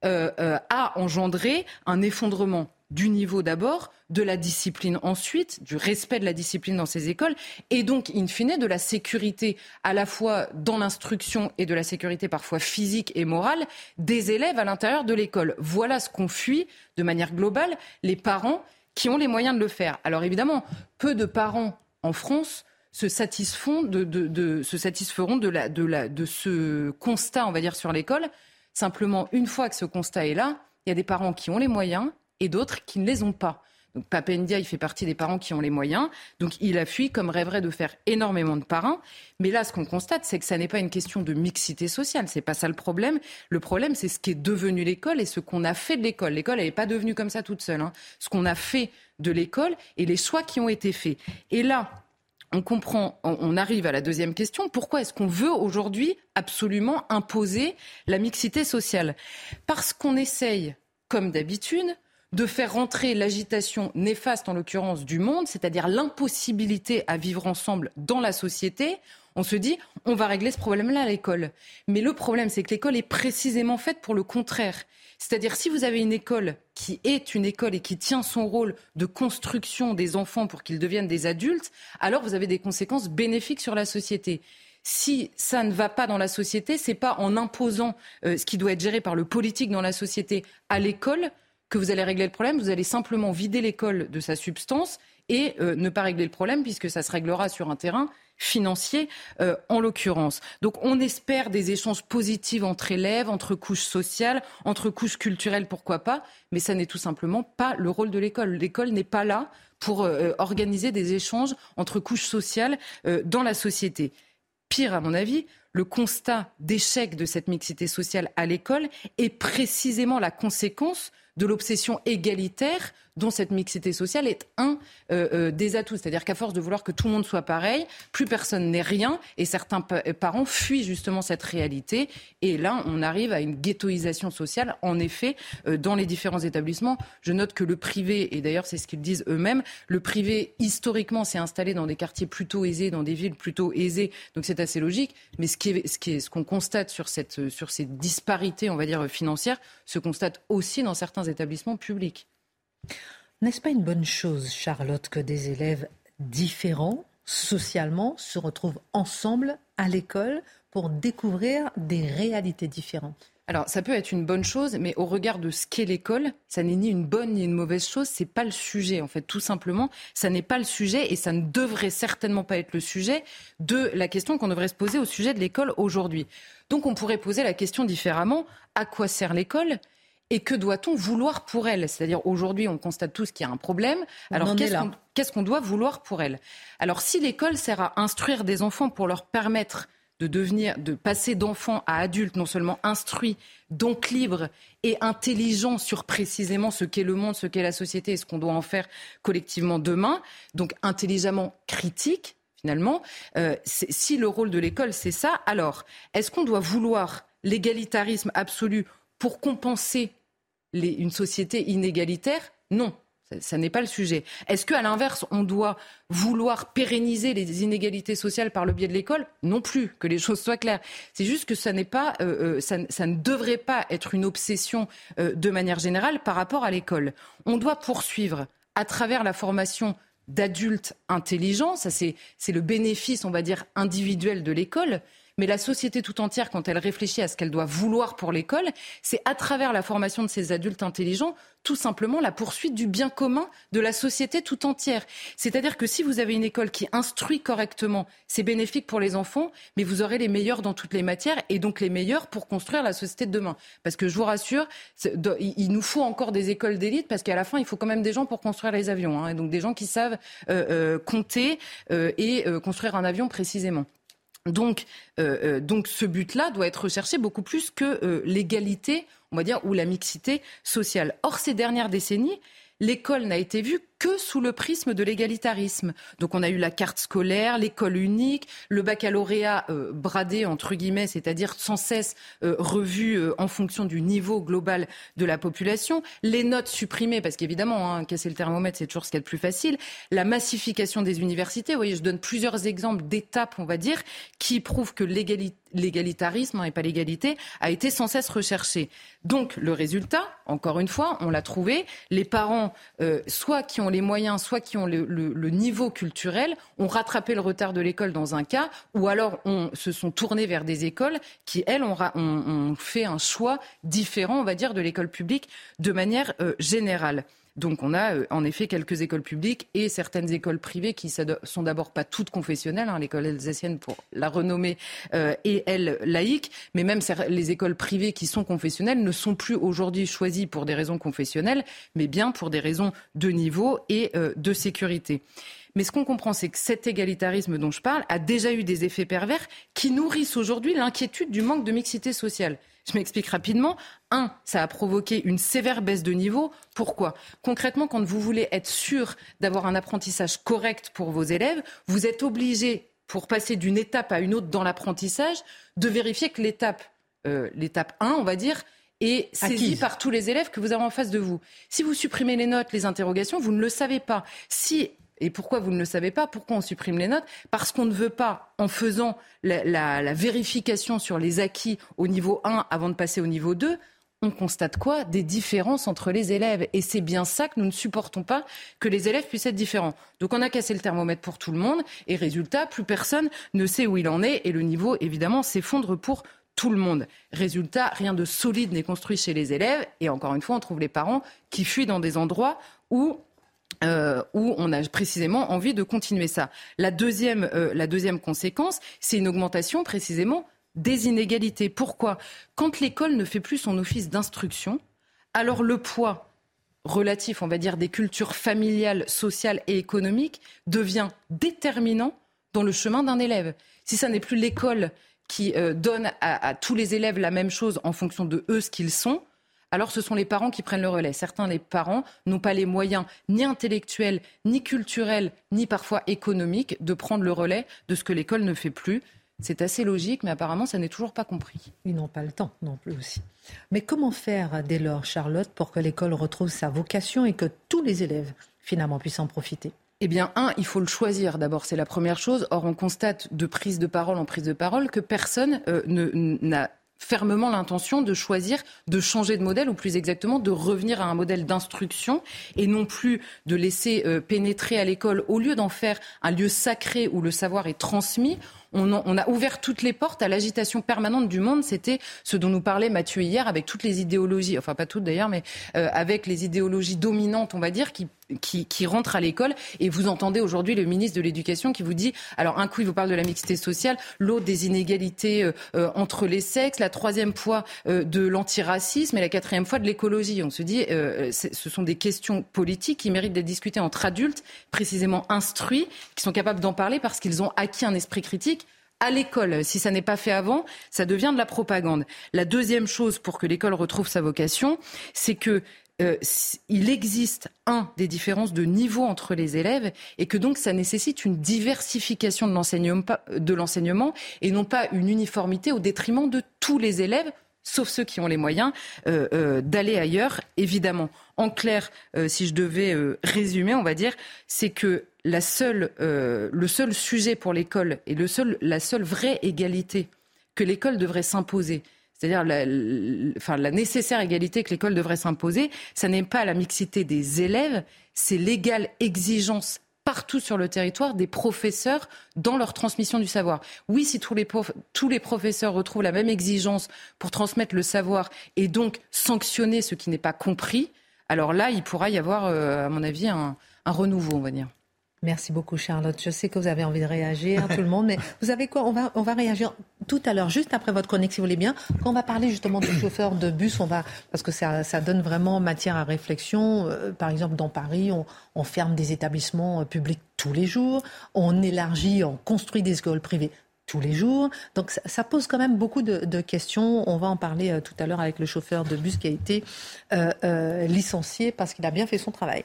euh, euh, a engendré un effondrement du niveau d'abord, de la discipline ensuite, du respect de la discipline dans ces écoles, et donc, in fine, de la sécurité à la fois dans l'instruction et de la sécurité parfois physique et morale des élèves à l'intérieur de l'école. Voilà ce qu'on fuit de manière globale les parents qui ont les moyens de le faire. Alors évidemment, peu de parents en France se satisfont de, se satisferont de, ce constat, on va dire, sur l'école. Simplement, une fois que ce constat est là, il y a des parents qui ont les moyens et d'autres qui ne les ont pas. Donc Papendia, il fait partie des parents qui ont les moyens. Donc il a fui comme rêverait de faire énormément de parents. Mais là, ce qu'on constate, c'est que ça n'est pas une question de mixité sociale. C'est pas ça le problème. Le problème, c'est ce qui est devenu l'école et ce qu'on a fait de l'école. L'école, elle n'est pas devenue comme ça toute seule. Hein. Ce qu'on a fait de l'école et les choix qui ont été faits. Et là, on comprend, on arrive à la deuxième question. Pourquoi est-ce qu'on veut aujourd'hui absolument imposer la mixité sociale? Parce qu'on essaye, comme d'habitude, de faire rentrer l'agitation néfaste, en l'occurrence, du monde, c'est-à-dire l'impossibilité à vivre ensemble dans la société. On se dit, on va régler ce problème-là à l'école. Mais le problème, c'est que l'école est précisément faite pour le contraire. C'est-à-dire si vous avez une école qui est une école et qui tient son rôle de construction des enfants pour qu'ils deviennent des adultes, alors vous avez des conséquences bénéfiques sur la société. Si ça ne va pas dans la société, c'est pas en imposant euh, ce qui doit être géré par le politique dans la société à l'école que vous allez régler le problème. Vous allez simplement vider l'école de sa substance et euh, ne pas régler le problème puisque ça se réglera sur un terrain financier euh, en l'occurrence. Donc on espère des échanges positifs entre élèves, entre couches sociales, entre couches culturelles, pourquoi pas, mais ça n'est tout simplement pas le rôle de l'école. L'école n'est pas là pour euh, organiser des échanges entre couches sociales euh, dans la société. Pire, à mon avis, le constat d'échec de cette mixité sociale à l'école est précisément la conséquence de l'obsession égalitaire dont cette mixité sociale est un euh, euh, des atouts. C'est-à-dire qu'à force de vouloir que tout le monde soit pareil, plus personne n'est rien et certains euh, parents fuient justement cette réalité. Et là, on arrive à une ghettoisation sociale, en effet, dans les différents établissements. Je note que le privé, et d'ailleurs c'est ce qu'ils disent eux-mêmes, le privé historiquement s'est installé dans des quartiers plutôt aisés, dans des villes plutôt aisées, donc c'est assez logique. Mais ce qui ce qui ce qu'on constate sur cette, sur ces disparités, on va dire financières, se constate aussi dans certains établissements publics. N'est-ce pas une bonne chose, Charlotte, que des élèves différents socialement se retrouvent ensemble à l'école pour découvrir des réalités différentes? Alors, ça peut être une bonne chose, mais au regard de ce qu'est l'école, ça n'est ni une bonne ni une mauvaise chose. C'est pas le sujet, en fait, tout simplement. Ça n'est pas le sujet et ça ne devrait certainement pas être le sujet de la question qu'on devrait se poser au sujet de l'école aujourd'hui. Donc, on pourrait poser la question différemment à quoi sert l'école? Et que doit-on vouloir pour elle? C'est-à-dire aujourd'hui, on constate tous qu'il y a un problème. Alors qu'est-ce qu'on doit vouloir pour elle? Alors si l'école sert à instruire des enfants pour leur permettre de devenir, de passer d'enfants à adultes, non seulement instruits, donc libres et intelligents sur précisément ce qu'est le monde, ce qu'est la société et ce qu'on doit en faire collectivement demain, donc intelligemment critiques, finalement. Euh, si le rôle de l'école, c'est ça, alors est-ce qu'on doit vouloir l'égalitarisme absolu pour compenser une société inégalitaire Non. Ça, n'est pas le sujet. Est-ce qu'à l'inverse, on doit vouloir pérenniser les inégalités sociales par le biais de l'école? Non plus, que les choses soient claires. C'est juste que ça n'est pas, euh, euh, ça, ne devrait pas être une obsession euh, de manière générale par rapport à l'école. On doit poursuivre à travers la formation d'adultes intelligents, ça c'est le bénéfice, on va dire, individuel de l'école, mais la société tout entière, quand elle réfléchit à ce qu'elle doit vouloir pour l'école, c'est à travers la formation de ces adultes intelligents, tout simplement la poursuite du bien commun de la société tout entière. C'est-à-dire que si vous avez une école qui instruit correctement, c'est bénéfique pour les enfants, mais vous aurez les meilleurs dans toutes les matières et donc les meilleurs pour construire la société de demain. Parce que je vous rassure, il nous faut encore des écoles d'élite parce qu'à la fin, il faut quand même des gens pour construire les avions. Hein, et donc des gens qui savent euh, euh, compter euh, et construire un avion précisément. Donc, euh, euh, donc ce but-là doit être recherché beaucoup plus que euh, l'égalité, on va dire, ou la mixité sociale. Or, ces dernières décennies, l'école n'a été vue que sous le prisme de l'égalitarisme. Donc on a eu la carte scolaire, l'école unique, le baccalauréat euh, bradé entre guillemets, c'est-à-dire sans cesse euh, revu euh, en fonction du niveau global de la population, les notes supprimées parce qu'évidemment hein, casser le thermomètre c'est toujours ce qu'il y a de plus facile, la massification des universités. Vous voyez, je donne plusieurs exemples d'étapes, on va dire, qui prouvent que l'égalitarisme et pas l'égalité a été sans cesse recherché. Donc le résultat, encore une fois, on l'a trouvé, les parents soit qui ont les moyens, soit qui ont le, niveau culturel, ont rattrapé le retard de l'école dans un cas, ou alors se sont tournés vers des écoles qui, elles, ont, fait un choix différent, on va dire, de l'école publique de manière euh, générale. Donc on a euh, en effet quelques écoles publiques et certaines écoles privées qui sont d'abord pas toutes confessionnelles, hein, l'école alsacienne pour la renommée euh, et elle laïque, mais même les écoles privées qui sont confessionnelles ne sont plus aujourd'hui choisies pour des raisons confessionnelles, mais bien pour des raisons de niveau et euh, de sécurité. Mais ce qu'on comprend, c'est que cet égalitarisme dont je parle a déjà eu des effets pervers qui nourrissent aujourd'hui l'inquiétude du manque de mixité sociale. Je m'explique rapidement. Un, ça a provoqué une sévère baisse de niveau. Pourquoi? Concrètement, quand vous voulez être sûr d'avoir un apprentissage correct pour vos élèves, vous êtes obligé, pour passer d'une étape à une autre dans l'apprentissage, de vérifier que l'étape, euh, l'étape 1, on va dire, est saisie par tous les élèves que vous avez en face de vous. Si vous supprimez les notes, les interrogations, vous ne le savez pas. Si et pourquoi vous ne le savez pas? Pourquoi on supprime les notes? Parce qu'on ne veut pas, en faisant la, vérification sur les acquis au niveau 1 avant de passer au niveau 2, on constate quoi? Des différences entre les élèves. Et c'est bien ça que nous ne supportons pas, que les élèves puissent être différents. Donc on a cassé le thermomètre pour tout le monde, et résultat, plus personne ne sait où il en est, et le niveau, évidemment, s'effondre pour tout le monde. Résultat, rien de solide n'est construit chez les élèves, et encore une fois, on trouve les parents qui fuient dans des endroits où euh, où on a précisément envie de continuer ça. La deuxième, euh, la deuxième conséquence, c'est une augmentation précisément des inégalités. Pourquoi? Quand l'école ne fait plus son office d'instruction, alors le poids relatif, on va dire, des cultures familiales, sociales et économiques devient déterminant dans le chemin d'un élève. Si ça n'est plus l'école qui euh, donne à, tous les élèves la même chose en fonction de eux ce qu'ils sont, alors ce sont les parents qui prennent le relais. Certains des parents n'ont pas les moyens ni intellectuels, ni culturels, ni parfois économiques de prendre le relais de ce que l'école ne fait plus. C'est assez logique, mais apparemment, ça n'est toujours pas compris. Ils n'ont pas le temps non plus aussi. Mais comment faire dès lors, Charlotte, pour que l'école retrouve sa vocation et que tous les élèves, finalement, puissent en profiter? Eh bien, un, il faut le choisir d'abord, c'est la première chose. Or, on constate de prise de parole en prise de parole que personne euh, n'a fermement l'intention de choisir de changer de modèle, ou plus exactement de revenir à un modèle d'instruction et non plus de laisser euh, pénétrer à l'école, au lieu d'en faire un lieu sacré où le savoir est transmis, On, a ouvert toutes les portes à l'agitation permanente du monde. C'était ce dont nous parlait Mathieu hier avec toutes les idéologies, enfin pas toutes d'ailleurs, mais euh, avec les idéologies dominantes, on va dire, qui rentrent à l'école. Et vous entendez aujourd'hui le ministre de l'Éducation qui vous dit, alors un coup il vous parle de la mixité sociale, l'autre des inégalités euh, euh, entre les sexes, la troisième fois de l'antiracisme et la quatrième fois de l'écologie. On se dit, ce sont des questions politiques qui méritent d'être discutées entre adultes, précisément instruits, qui sont capables d'en parler parce qu'ils ont acquis un esprit critique à l'école. Si ça n'est pas fait avant, ça devient de la propagande. La deuxième chose pour que l'école retrouve sa vocation, c'est que euh, il existe, un, des différences de niveau entre les élèves et que donc ça nécessite une diversification de l'enseignement et non pas une uniformité au détriment de tous les élèves, sauf ceux qui ont les moyens euh, euh, d'aller ailleurs, évidemment. En clair, si je devais résumer, on va dire, c'est que seule, le seul sujet pour l'école et le seul, la seule vraie égalité que l'école devrait s'imposer, c'est-à-dire la, la nécessaire égalité que l'école devrait s'imposer, ça n'est pas la mixité des élèves, c'est l'égale exigence partout sur le territoire des professeurs dans leur transmission du savoir. Oui, si tous les, tous les professeurs retrouvent la même exigence pour transmettre le savoir et donc sanctionner ce qui n'est pas compris, alors là, il pourra y avoir, euh, à mon avis, un renouveau, on va dire. Merci beaucoup, Charlotte. Je sais que vous avez envie de réagir, tout le monde, mais vous savez quoi? On va, on va réagir tout à l'heure, juste après votre chronique, si vous voulez bien. Quand on va parler justement du chauffeur de bus, on va, parce que ça, ça donne vraiment matière à réflexion. Euh, par exemple, dans Paris, on, on ferme des établissements euh, publics tous les jours, on élargit, on construit des écoles privées tous les jours. Donc ça, pose quand même beaucoup de, questions. On va en parler euh, tout à l'heure avec le chauffeur de bus qui a été euh, euh, licencié parce qu'il a bien fait son travail.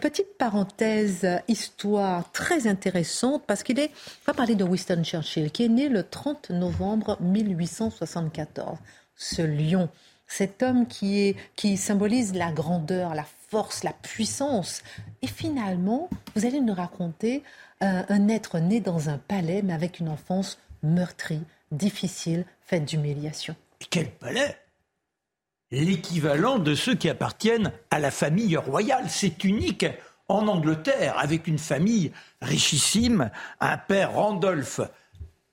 petite parenthèse, histoire très intéressante parce qu'il est. On va parler de Winston Churchill qui est né le 30 novembre 1874. Ce lion, cet homme qui, est, qui symbolise la grandeur, la force, la puissance. Et finalement, vous allez nous raconter un, être né dans un palais, mais avec une enfance meurtrie, difficile, faite d'humiliation. Quel palais? L'équivalent de ceux qui appartiennent à la famille royale. C'est unique en Angleterre, avec une famille richissime, un père Randolph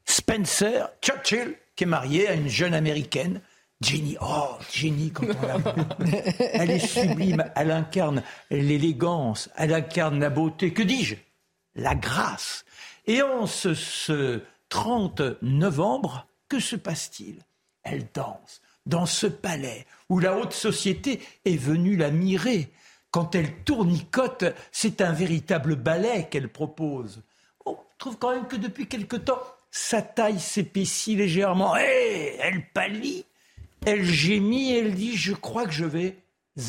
Spencer Churchill, qui est marié à une jeune américaine, Jenny. Oh, Jenny, quand on la. Elle est sublime, elle incarne l'élégance, elle incarne la beauté. Que dis-je? La grâce. Et en ce, 30 novembre, que se passe-t-il? Elle danse dans ce palais où la haute société est venue la mirer. Quand elle tournicote, c'est un véritable ballet qu'elle propose. On trouve quand même que depuis quelque temps, sa taille s'épaissit légèrement. Et elle pâlit, elle gémit, elle dit Je crois que je vais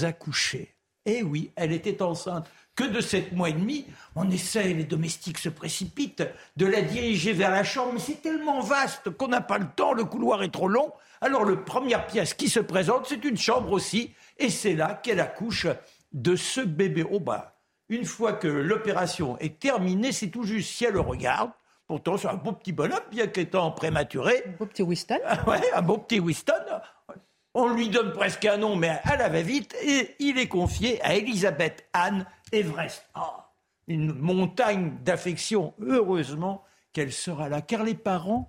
accoucher. Eh oui, elle était enceinte que de sept mois et demi. On essaie, les domestiques se précipitent, de la diriger vers la chambre, mais c'est tellement vaste qu'on n'a pas le temps, le couloir est trop long. Alors, la première pièce qui se présente, c'est une chambre aussi, et c'est là qu'elle accouche de ce bébé. Oh bah, une fois que l'opération est terminée, c'est tout juste si elle le regarde. Pourtant, c'est un beau petit bonhomme, bien qu'étant prématuré. Un beau petit Winston. ouais, un beau petit Winston. On lui donne presque un nom, mais elle avait vite, et il est confié à Elisabeth Anne Everest. Ah, une montagne d'affection. Heureusement qu'elle sera là, car les parents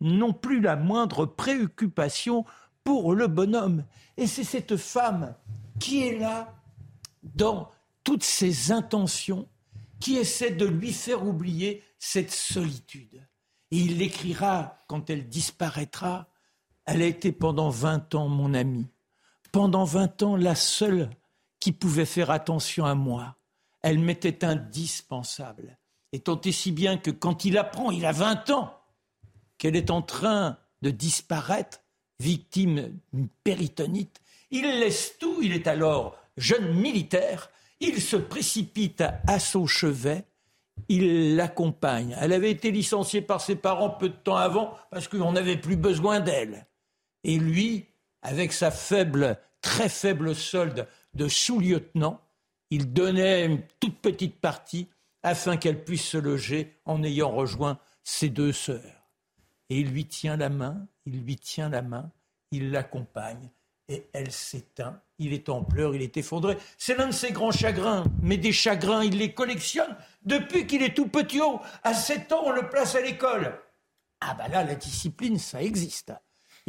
n'ont plus la moindre préoccupation pour le bonhomme. Et c'est cette femme qui est là dans toutes ses intentions, qui essaie de lui faire oublier cette solitude. Et il l'écrira quand elle disparaîtra. Elle a été pendant 20 ans mon amie, pendant 20 ans la seule qui pouvait faire attention à moi elle m'était indispensable. Et tant et si bien que quand il apprend, il a 20 ans, qu'elle est en train de disparaître, victime d'une péritonite, il laisse tout, il est alors jeune militaire, il se précipite à son chevet, il l'accompagne. Elle avait été licenciée par ses parents peu de temps avant parce qu'on n'avait plus besoin d'elle. Et lui, avec sa faible, très faible solde de sous-lieutenant, il donnait une toute petite partie afin qu'elle puisse se loger en ayant rejoint ses deux sœurs. Et il lui tient la main, il lui tient la main, il l'accompagne, et elle s'éteint. Il est en pleurs, il est effondré. C'est l'un de ses grands chagrins, mais des chagrins, il les collectionne depuis qu'il est tout petit. À sept ans, on le place à l'école. Ah ben là, la discipline, ça existe.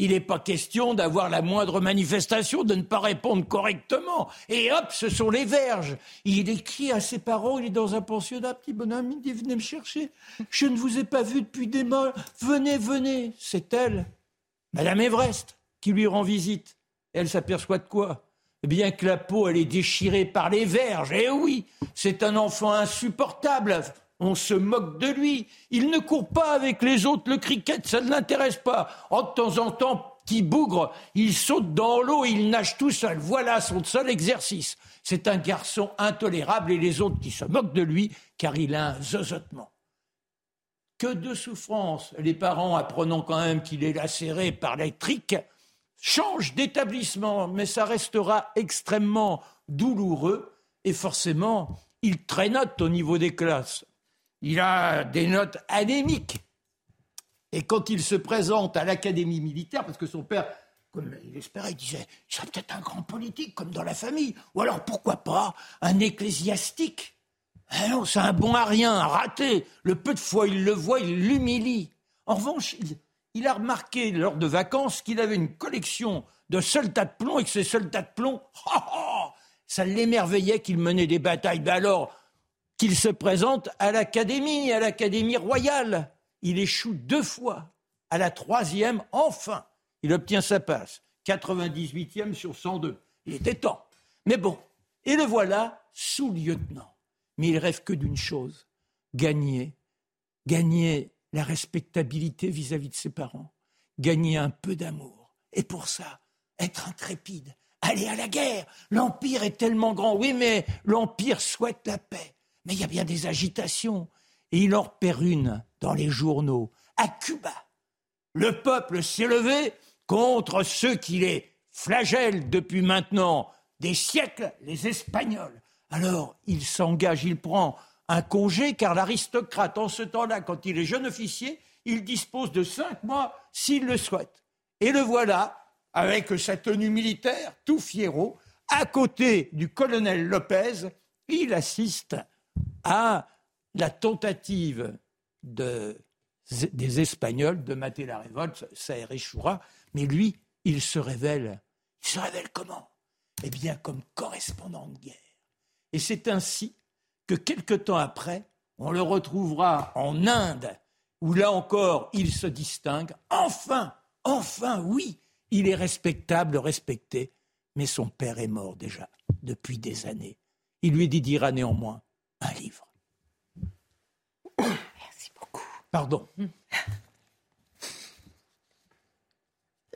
Il n'est pas question d'avoir la moindre manifestation, de ne pas répondre correctement. Et hop, ce sont les verges. Il écrit à ses parents, il est dans un pensionnat, petit bonhomme, il dit venez me chercher. Je ne vous ai pas vu depuis des mois. Venez, venez. C'est elle, Madame Everest, qui lui rend visite. Elle s'aperçoit de quoi? Bien que la peau, elle est déchirée par les verges. Eh oui, c'est un enfant insupportable. On se moque de lui. Il ne court pas avec les autres. Le cricket, ça ne l'intéresse pas. En de temps en temps, petit bougre, il saute dans l'eau, il nage tout seul. Voilà son seul exercice. C'est un garçon intolérable et les autres qui se moquent de lui car il a un zozotement. Que de souffrance. Les parents, apprenant quand même qu'il est lacéré par l'électrique, changent d'établissement, mais ça restera extrêmement douloureux et forcément, il traînote au niveau des classes il a des notes anémiques. Et quand il se présente à l'académie militaire, parce que son père, comme il espérait, il disait, il serait peut-être un grand politique, comme dans la famille, ou alors pourquoi pas un ecclésiastique. Ah non, c'est un bon à rien, un raté. Le peu de fois il le voit, il l'humilie. En revanche, il, a remarqué lors de vacances qu'il avait une collection de soldats de plomb et que ces soldats de plomb, ça l'émerveillait qu'il menait des batailles. Ben alors, qu'il se présente à l'Académie, à l'Académie royale. Il échoue deux fois. À la troisième, enfin, il obtient sa passe. 98e sur 102. Il était temps. Mais bon, et le voilà sous-lieutenant. Mais il rêve que d'une chose, gagner, gagner la respectabilité vis-à-vis de ses parents, gagner un peu d'amour. Et pour ça, être intrépide, aller à la guerre. L'Empire est tellement grand. Oui, mais l'Empire souhaite la paix. Mais il y a bien des agitations. Et il en repère une dans les journaux, à Cuba. Le peuple s'est levé contre ceux qui les flagellent depuis maintenant des siècles, les Espagnols. Alors, il s'engage, il prend un congé, car l'aristocrate, en ce temps-là, quand il est jeune officier, il dispose de cinq mois s'il le souhaite. Et le voilà, avec sa tenue militaire, tout fiero, à côté du colonel Lopez, il assiste à la tentative des Espagnols de mater la révolte, ça échouera, mais lui, il se révèle. Il se révèle comment? Eh bien, comme correspondant de guerre. Et c'est ainsi que quelque temps après, on le retrouvera en Inde, où là encore, il se distingue. Enfin, enfin, oui, il est respectable, respecté, mais son père est mort déjà depuis des années. Il lui dédiera néanmoins un livre. Merci beaucoup. Pardon.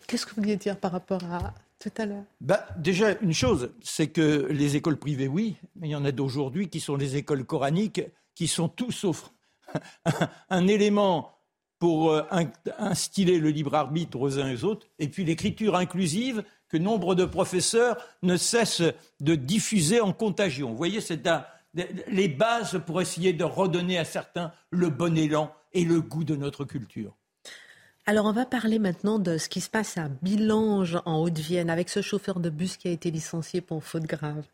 Qu'est-ce que vous vouliez dire par rapport à tout à l'heure? Bah, Déjà, une chose, c'est que les écoles privées, oui, mais il y en a d'aujourd'hui qui sont les écoles coraniques, qui sont tout sauf un, élément pour euh, instiller le libre arbitre aux uns et aux autres, et puis l'écriture inclusive que nombre de professeurs ne cessent de diffuser en contagion. Vous voyez, c'est un, les bases pour essayer de redonner à certains le bon élan et le goût de notre culture. Alors on va parler maintenant de ce qui se passe à Bilange en Haute-Vienne avec ce chauffeur de bus qui a été licencié pour faute grave.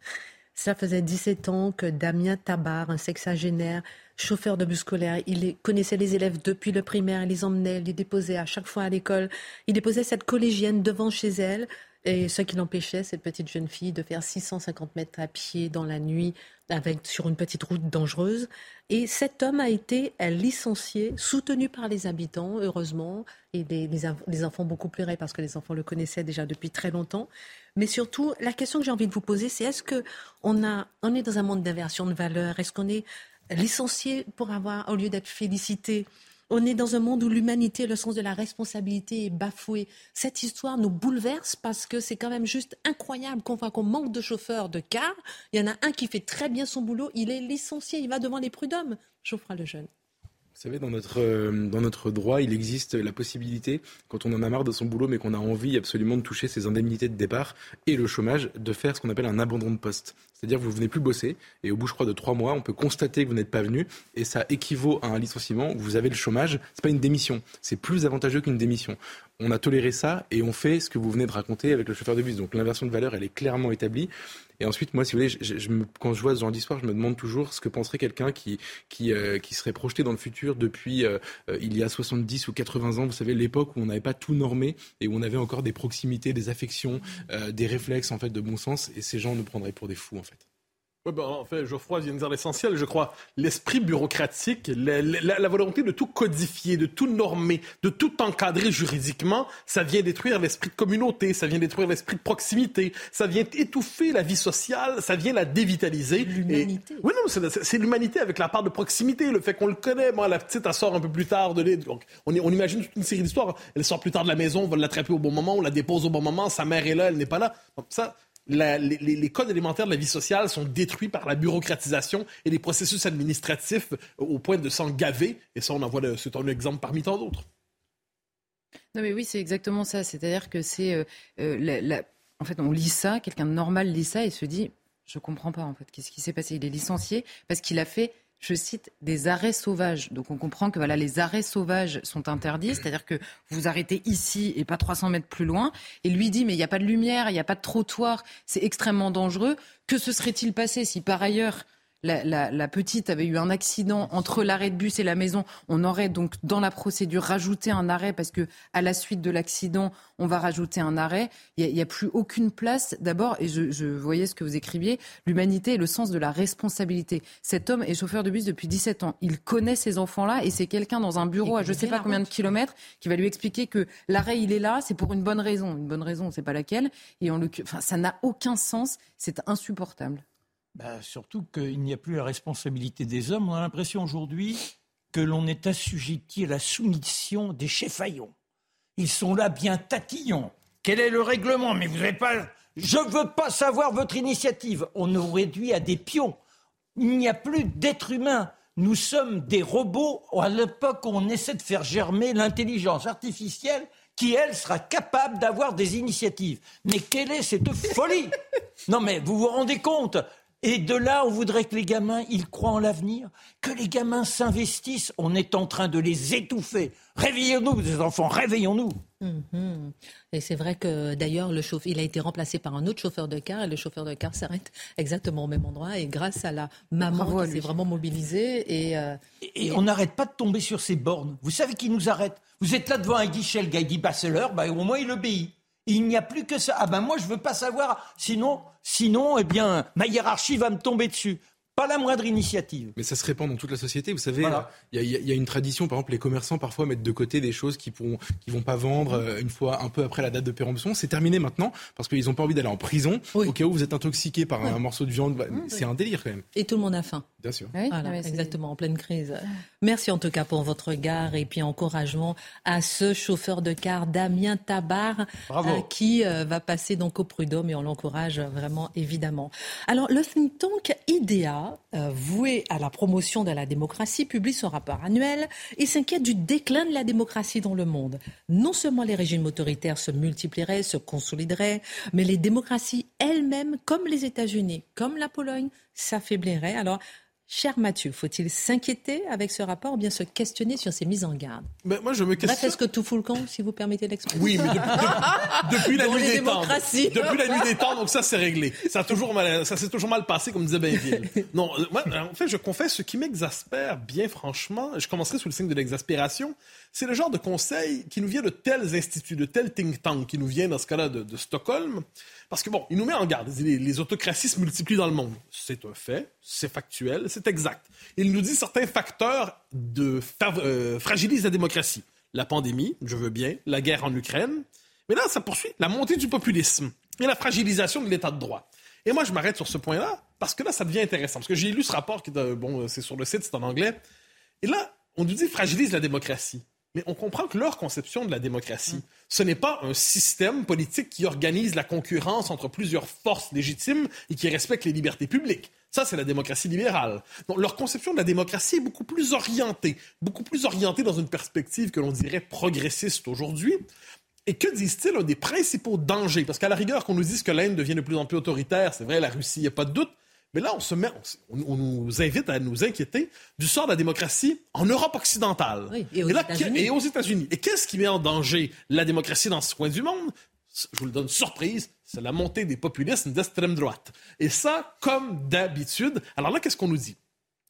Ça faisait 17 ans que Damien Tabar, un sexagénaire, chauffeur de bus scolaire, il connaissait les élèves depuis le primaire, il les emmenait, il les déposait à chaque fois à l'école. Il déposait cette collégienne devant chez elle. Et ce qui l'empêchait, cette petite jeune fille, de faire 650 mètres à pied dans la nuit avec, sur une petite route dangereuse. Et cet homme a été licencié, soutenu par les habitants, heureusement. Et les, enfants beaucoup pleuré parce que les enfants le connaissaient déjà depuis très longtemps. Mais surtout, la question que j'ai envie de vous poser, c'est est-ce qu'on on est dans un monde d'inversion de valeurs? Est-ce qu'on est licencié pour avoir, au lieu d'être félicité, on est dans un monde où l'humanité, le sens de la responsabilité est bafoué. Cette histoire nous bouleverse parce que c'est quand même juste incroyable qu'on voit qu'on manque de chauffeurs de car. Il y en a un qui fait très bien son boulot, il est licencié, il va devant les prud'hommes. Geoffroy le jeune. Vous savez, dans notre, euh, dans notre droit, il existe la possibilité, quand on en a marre de son boulot, mais qu'on a envie absolument de toucher ses indemnités de départ et le chômage, de faire ce qu'on appelle un abandon de poste. C'est-à-dire que vous venez plus bosser et au bout, je crois, de trois mois, on peut constater que vous n'êtes pas venu et ça équivaut à un licenciement. Vous avez le chômage. C'est pas une démission. C'est plus avantageux qu'une démission. on a toléré ça et on fait ce que vous venez de raconter avec le chauffeur de bus. Donc l'inversion de valeur, elle est clairement établie. Et ensuite, moi, si vous voulez, je, me, quand je vois ce genre d'histoire, je me demande toujours ce que penserait quelqu'un qui, qui, euh, qui serait projeté dans le futur depuis euh, euh, il y a 70 ou 80 ans. Vous savez, l'époque où on n'avait pas tout normé et où on avait encore des proximités, des affections, des réflexes en fait de bon sens. Et ces gens nous prendraient pour des fous, en fait. Oui, ben, en fait, Geoffroy vient de dire l'essentiel, je crois. L'esprit bureaucratique, la, volonté de tout codifier, de tout normer, de tout encadrer juridiquement, ça vient détruire l'esprit de communauté, ça vient détruire l'esprit de proximité, ça vient étouffer la vie sociale, ça vient la dévitaliser. L'humanité. Oui, non, c'est l'humanité avec la part de proximité, le fait qu'on le connaît. Moi, la petite, elle sort un peu plus tard de l'aide. Donc, on, on imagine toute une série d'histoires. Elle sort plus tard de la maison, on va l'attraper au bon moment, on la dépose au bon moment, sa mère est là, elle n'est pas là. Donc, ça, les, codes élémentaires de la vie sociale sont détruits par la bureaucratisation et les processus administratifs au point de s'en gaver. Et ça, on en voit, c'est un exemple parmi tant d'autres. Non, mais oui, c'est exactement ça. C'est-à-dire que c'est. Euh, euh, en fait, on lit ça, quelqu'un de normal lit ça et se dit Je comprends pas, en fait, qu'est-ce qui s'est passé Il est licencié parce qu'il a fait je cite, des arrêts sauvages. Donc on comprend que voilà, les arrêts sauvages sont interdits, c'est-à-dire que vous arrêtez ici et pas 300 mètres plus loin. Et lui dit, mais il n'y a pas de lumière, il n'y a pas de trottoir, c'est extrêmement dangereux. Que se serait-il passé si par ailleurs la, petite avait eu un accident entre l'arrêt de bus et la maison, on aurait donc dans la procédure rajouté un arrêt parce que à la suite de l'accident, on va rajouter un arrêt. Il n'y a, plus aucune place. D'abord, et je, voyais ce que vous écriviez, l'humanité et le sens de la responsabilité. Cet homme est chauffeur de bus depuis 17 ans. Il connaît ces enfants-là et c'est quelqu'un dans un bureau à je ne sais pas combien de kilomètres qui va lui expliquer que l'arrêt il est là, c'est pour une bonne raison. Une bonne raison, on ne sait pas laquelle. Et enfin, ça n'a aucun sens. C'est insupportable. Bah, surtout qu'il n'y a plus la responsabilité des hommes. On a l'impression aujourd'hui que l'on est assujetti à la soumission des cheffaillons. Ils sont là bien tatillons. Quel est le règlement? Mais vous n'avez pas. Je ne veux pas savoir votre initiative. On nous réduit à des pions. Il n'y a plus d'êtres humains. Nous sommes des robots à l'époque on essaie de faire germer l'intelligence artificielle qui, elle, sera capable d'avoir des initiatives. Mais quelle est cette folie? Non mais vous vous rendez compte? Et de là, on voudrait que les gamins, ils croient en l'avenir, que les gamins s'investissent. On est en train de les étouffer. Réveillons-nous, les enfants, réveillons-nous. Mhm. Et c'est vrai que d'ailleurs, le chauffeur, il a été remplacé par un autre chauffeur de car et le chauffeur de car s'arrête exactement au même endroit. Et grâce à la maman qui s'est vraiment mobilisée. Euh, et, et, on n'arrête pas de tomber sur ces bornes. Vous savez qui nous arrête? Vous êtes là devant un guichet, le gars il dit bah, l'heure, bah, au moins il obéit. Il n'y a plus que ça. Ah ben moi je veux pas savoir. Sinon, sinon, eh bien, ma hiérarchie va me tomber dessus pas la moindre initiative. Mais ça se répand dans toute la société. Vous savez, il y, a une tradition, par exemple, les commerçants parfois mettent de côté des choses qui ne qui vont pas vendre euh, une fois un peu après la date de péremption. C'est terminé maintenant parce qu'ils n'ont pas envie d'aller en prison au cas où vous êtes intoxiqué par un morceau de viande. Bah, c'est un délire quand même. Et tout le monde a faim. Bien sûr. voilà, exactement, en pleine crise. Merci en tout cas pour votre regard et puis encouragement à ce chauffeur de car, Damien Tabar, euh, qui euh, va passer donc au prud'homme et on l'encourage vraiment évidemment. Alors, le think tank IDEA euh, voué à la promotion de la démocratie, publie son rapport annuel et s'inquiète du déclin de la démocratie dans le monde. Non seulement les régimes autoritaires se multiplieraient, se consolideraient, mais les démocraties elles-mêmes, comme les États-Unis, comme la Pologne, s'affaibliraient. Alors, Cher Mathieu, faut-il s'inquiéter avec ce rapport ou bien se questionner sur ses mises en garde? Mais Moi, je me questionne. est-ce que tout fout le camp, si vous permettez l'expression? Oui, mais depuis, la nuit des temps. Depuis la nuit des temps, donc ça, c'est réglé. Ça, toujours mal, ça s'est toujours mal passé, comme disait Bainville. Non, euh, moi, en fait, je confesse, ce qui m'exaspère, bien franchement, je commencerai sous le signe de l'exaspération, c'est le genre de conseil qui nous vient de tels instituts, de tels think tanks, qui nous vient dans ce cas-là de, Stockholm, parce que bon, il nous met en garde. Les, autocraties se multiplient dans le monde. C'est un fait, c'est factuel, c'est exact. Il nous dit certains facteurs de euh, fragilisent la démocratie. La pandémie, je veux bien, la guerre en Ukraine. Mais là, ça poursuit la montée du populisme et la fragilisation de l'état de droit. Et moi, je m'arrête sur ce point-là parce que là, ça devient intéressant. Parce que j'ai lu ce rapport qui, bon, c'est sur le site, c'est en anglais. Et là, on nous dit fragilise la démocratie. Mais on comprend que leur conception de la démocratie, ce n'est pas un système politique qui organise la concurrence entre plusieurs forces légitimes et qui respecte les libertés publiques. Ça, c'est la démocratie libérale. Donc, leur conception de la démocratie est beaucoup plus orientée, beaucoup plus orientée dans une perspective que l'on dirait progressiste aujourd'hui. Et que disent-ils un des principaux dangers? Parce qu'à la rigueur, qu'on nous dise que l'Inde devient de plus en plus autoritaire, c'est vrai, la Russie, il n'y a pas de doute. Mais là, on se met, on, nous invite à nous inquiéter du sort de la démocratie en Europe occidentale et, aux et, aux États-Unis. Et qu'est-ce qui met en danger la démocratie dans ce coin du monde? Je vous le donne surprise, c'est la montée des populismes d'extrême droite. Et ça, comme d'habitude. Alors là, qu'est-ce qu'on nous dit?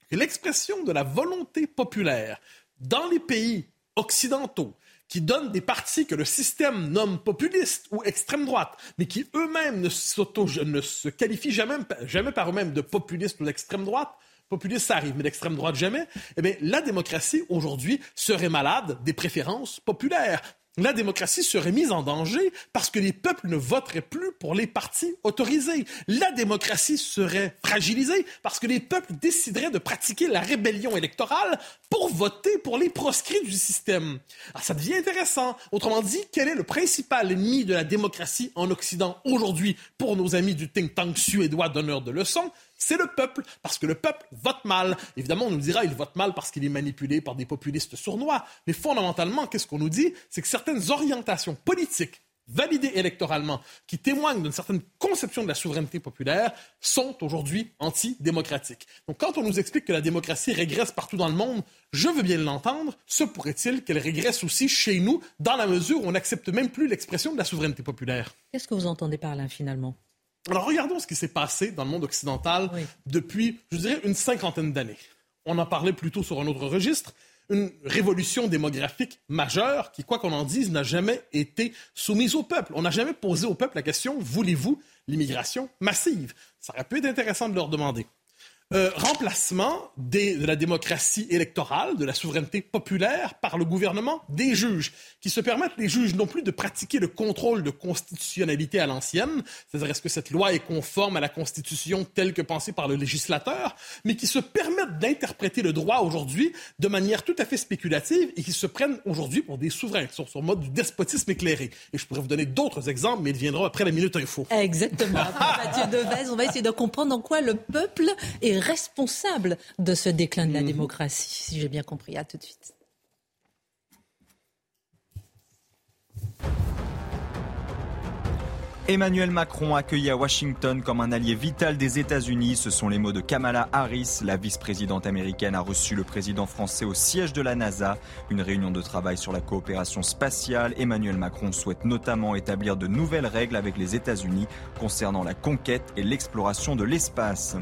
Que l'expression de la volonté populaire dans les pays occidentaux qui donnent des partis que le système nomme populistes ou extrême droite, mais qui eux-mêmes ne, ne se qualifient jamais, jamais par eux-mêmes de populistes ou d'extrême droite, populiste, ça arrive, mais d'extrême droite, jamais. Eh bien, la démocratie, aujourd'hui, serait malade des préférences populaires la démocratie serait mise en danger parce que les peuples ne voteraient plus pour les partis autorisés. La démocratie serait fragilisée parce que les peuples décideraient de pratiquer la rébellion électorale pour voter pour les proscrits du système. Alors ça devient intéressant. Autrement dit, quel est le principal ennemi de la démocratie en Occident aujourd'hui pour nos amis du think tank suédois d'honneur de leçons? C'est le peuple, parce que le peuple vote mal. Évidemment, on nous dira il vote mal parce qu'il est manipulé par des populistes sournois. Mais fondamentalement, qu'est-ce qu'on nous dit? C'est que certaines orientations politiques validées électoralement, qui témoignent d'une certaine conception de la souveraineté populaire, sont aujourd'hui antidémocratiques. Donc quand on nous explique que la démocratie régresse partout dans le monde, je veux bien l'entendre, se pourrait-il qu'elle régresse aussi chez nous, dans la mesure où on n'accepte même plus l'expression de la souveraineté populaire? Qu'est-ce que vous entendez par là finalement? Alors regardons ce qui s'est passé dans le monde occidental depuis, je dirais, une cinquantaine d'années. On en parlait plutôt sur un autre registre, une révolution démographique majeure qui, quoi qu'on en dise, n'a jamais été soumise au peuple. On n'a jamais posé au peuple la question, voulez-vous l'immigration massive? Ça aurait pu être intéressant de leur demander. Euh, remplacement de la démocratie électorale, de la souveraineté populaire par le gouvernement des juges, qui se permettent, les juges, non plus de pratiquer le contrôle de constitutionnalité à l'ancienne, c'est-à-dire est-ce que cette loi est conforme à la Constitution telle que pensée par le législateur, mais qui se permettent d'interpréter le droit aujourd'hui de manière tout à fait spéculative et qui se prennent aujourd'hui pour des souverains, qui sont sur mode du despotisme éclairé. Et je pourrais vous donner d'autres exemples, mais ils viendront après la minute info. Exactement. Mathieu Devez, on va essayer de comprendre en quoi le peuple est responsable de ce déclin de la mhm. démocratie, si j'ai bien compris. À tout de suite. Emmanuel Macron accueilli à Washington comme un allié vital des États-Unis. Ce sont les mots de Kamala Harris. La vice-présidente américaine a reçu le président français au siège de la NASA. Une réunion de travail sur la coopération spatiale. Emmanuel Macron souhaite notamment établir de nouvelles règles avec les États-Unis concernant la conquête et l'exploration de l'espace.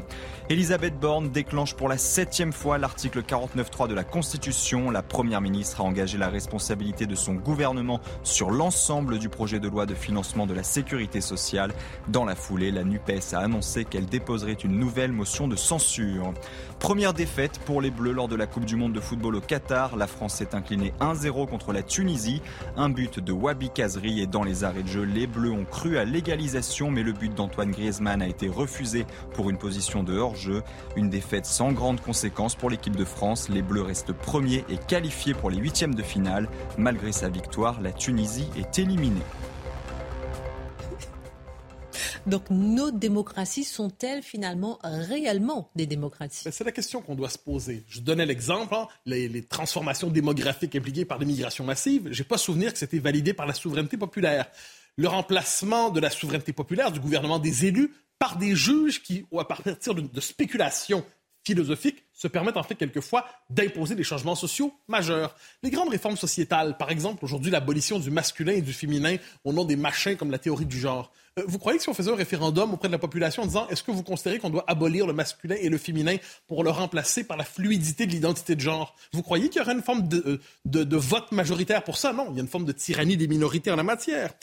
Elisabeth Borne déclenche pour la septième fois l'article 49.3 de la Constitution. La première ministre a engagé la responsabilité de son gouvernement sur l'ensemble du projet de loi de financement de la sécurité sociale. Dans la foulée, la NUPES a annoncé qu'elle déposerait une nouvelle motion de censure. Première défaite pour les Bleus lors de la Coupe du Monde de football au Qatar. La France s'est inclinée 1-0 contre la Tunisie. Un but de Wabi Kazri et dans les arrêts de jeu, les Bleus ont cru à l'égalisation, mais le but d'Antoine Griezmann a été refusé pour une position de hors-jeu. Une défaite sans grande conséquence pour l'équipe de France. Les Bleus restent premiers et qualifiés pour les huitièmes de finale. Malgré sa victoire, la Tunisie est éliminée. Donc nos démocraties sont-elles finalement réellement des démocraties? C'est la question qu'on doit se poser. Je donnais l'exemple, hein, les, transformations démographiques impliquées par l'immigration massive. Je n'ai pas souvenir que c'était validé par la souveraineté populaire. Le remplacement de la souveraineté populaire, du gouvernement des élus, par des juges qui, à partir de spéculations philosophiques, se permettent en fait quelquefois d'imposer des changements sociaux majeurs. Les grandes réformes sociétales, par exemple aujourd'hui l'abolition du masculin et du féminin au nom des machins comme la théorie du genre. Euh, vous croyez que si on faisait un référendum auprès de la population en disant est-ce que vous considérez qu'on doit abolir le masculin et le féminin pour le remplacer par la fluidité de l'identité de genre, vous croyez qu'il y aurait une forme de, euh, vote majoritaire pour ça? Non, il y a une forme de tyrannie des minorités en la matière.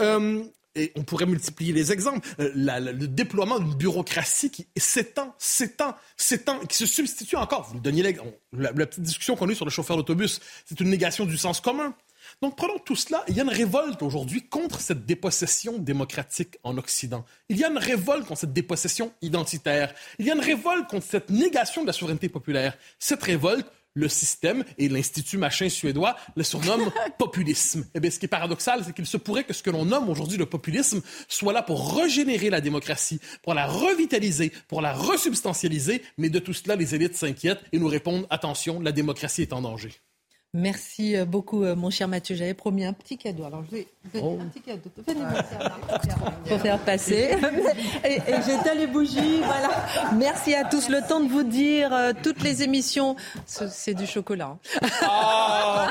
Euh, et on pourrait multiplier les exemples, euh, le déploiement d'une bureaucratie qui s'étend, s'étend, s'étend, qui se substitue encore. Vous le donniez la, la petite discussion qu'on a eue sur le chauffeur d'autobus, c'est une négation du sens commun. Donc prenons tout cela. Il y a une révolte aujourd'hui contre cette dépossession démocratique en Occident. Il y a une révolte contre cette dépossession identitaire. Il y a une révolte contre cette négation de la souveraineté populaire. Cette révolte, le système et l'Institut machin suédois le surnomment populisme. Eh bien, ce qui est paradoxal, c'est qu'il se pourrait que ce que l'on nomme aujourd'hui le populisme soit là pour régénérer la démocratie, pour la revitaliser, pour la resubstantialiser, mais de tout cela, les élites s'inquiètent et nous répondent attention, la démocratie est en danger. Merci euh, beaucoup, euh, mon cher Mathieu. J'avais promis un petit cadeau. Alors, je vais Oh. un petit cadeau. Venez, Marc. Faut faire passer. et et j'éteins les bougies. Voilà. Merci à tous. Le temps de vous dire euh, toutes les émissions. Ce- C'est du chocolat. hein.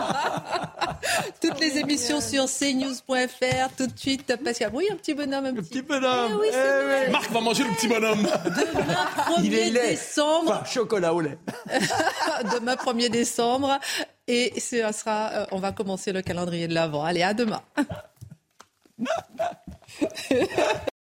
toutes les émissions sur cnews.fr. Tout de suite, Pascal. Oui, un petit bonhomme. Un petit, bonhomme. Eh oui, c'est vrai. Marc va manger le petit bonhomme. Demain, Il est 1er laid. décembre. Enfin, chocolat au lait. demain 1er décembre. Et sera, euh, on va commencer le calendrier de l'Avent. Allez, à demain.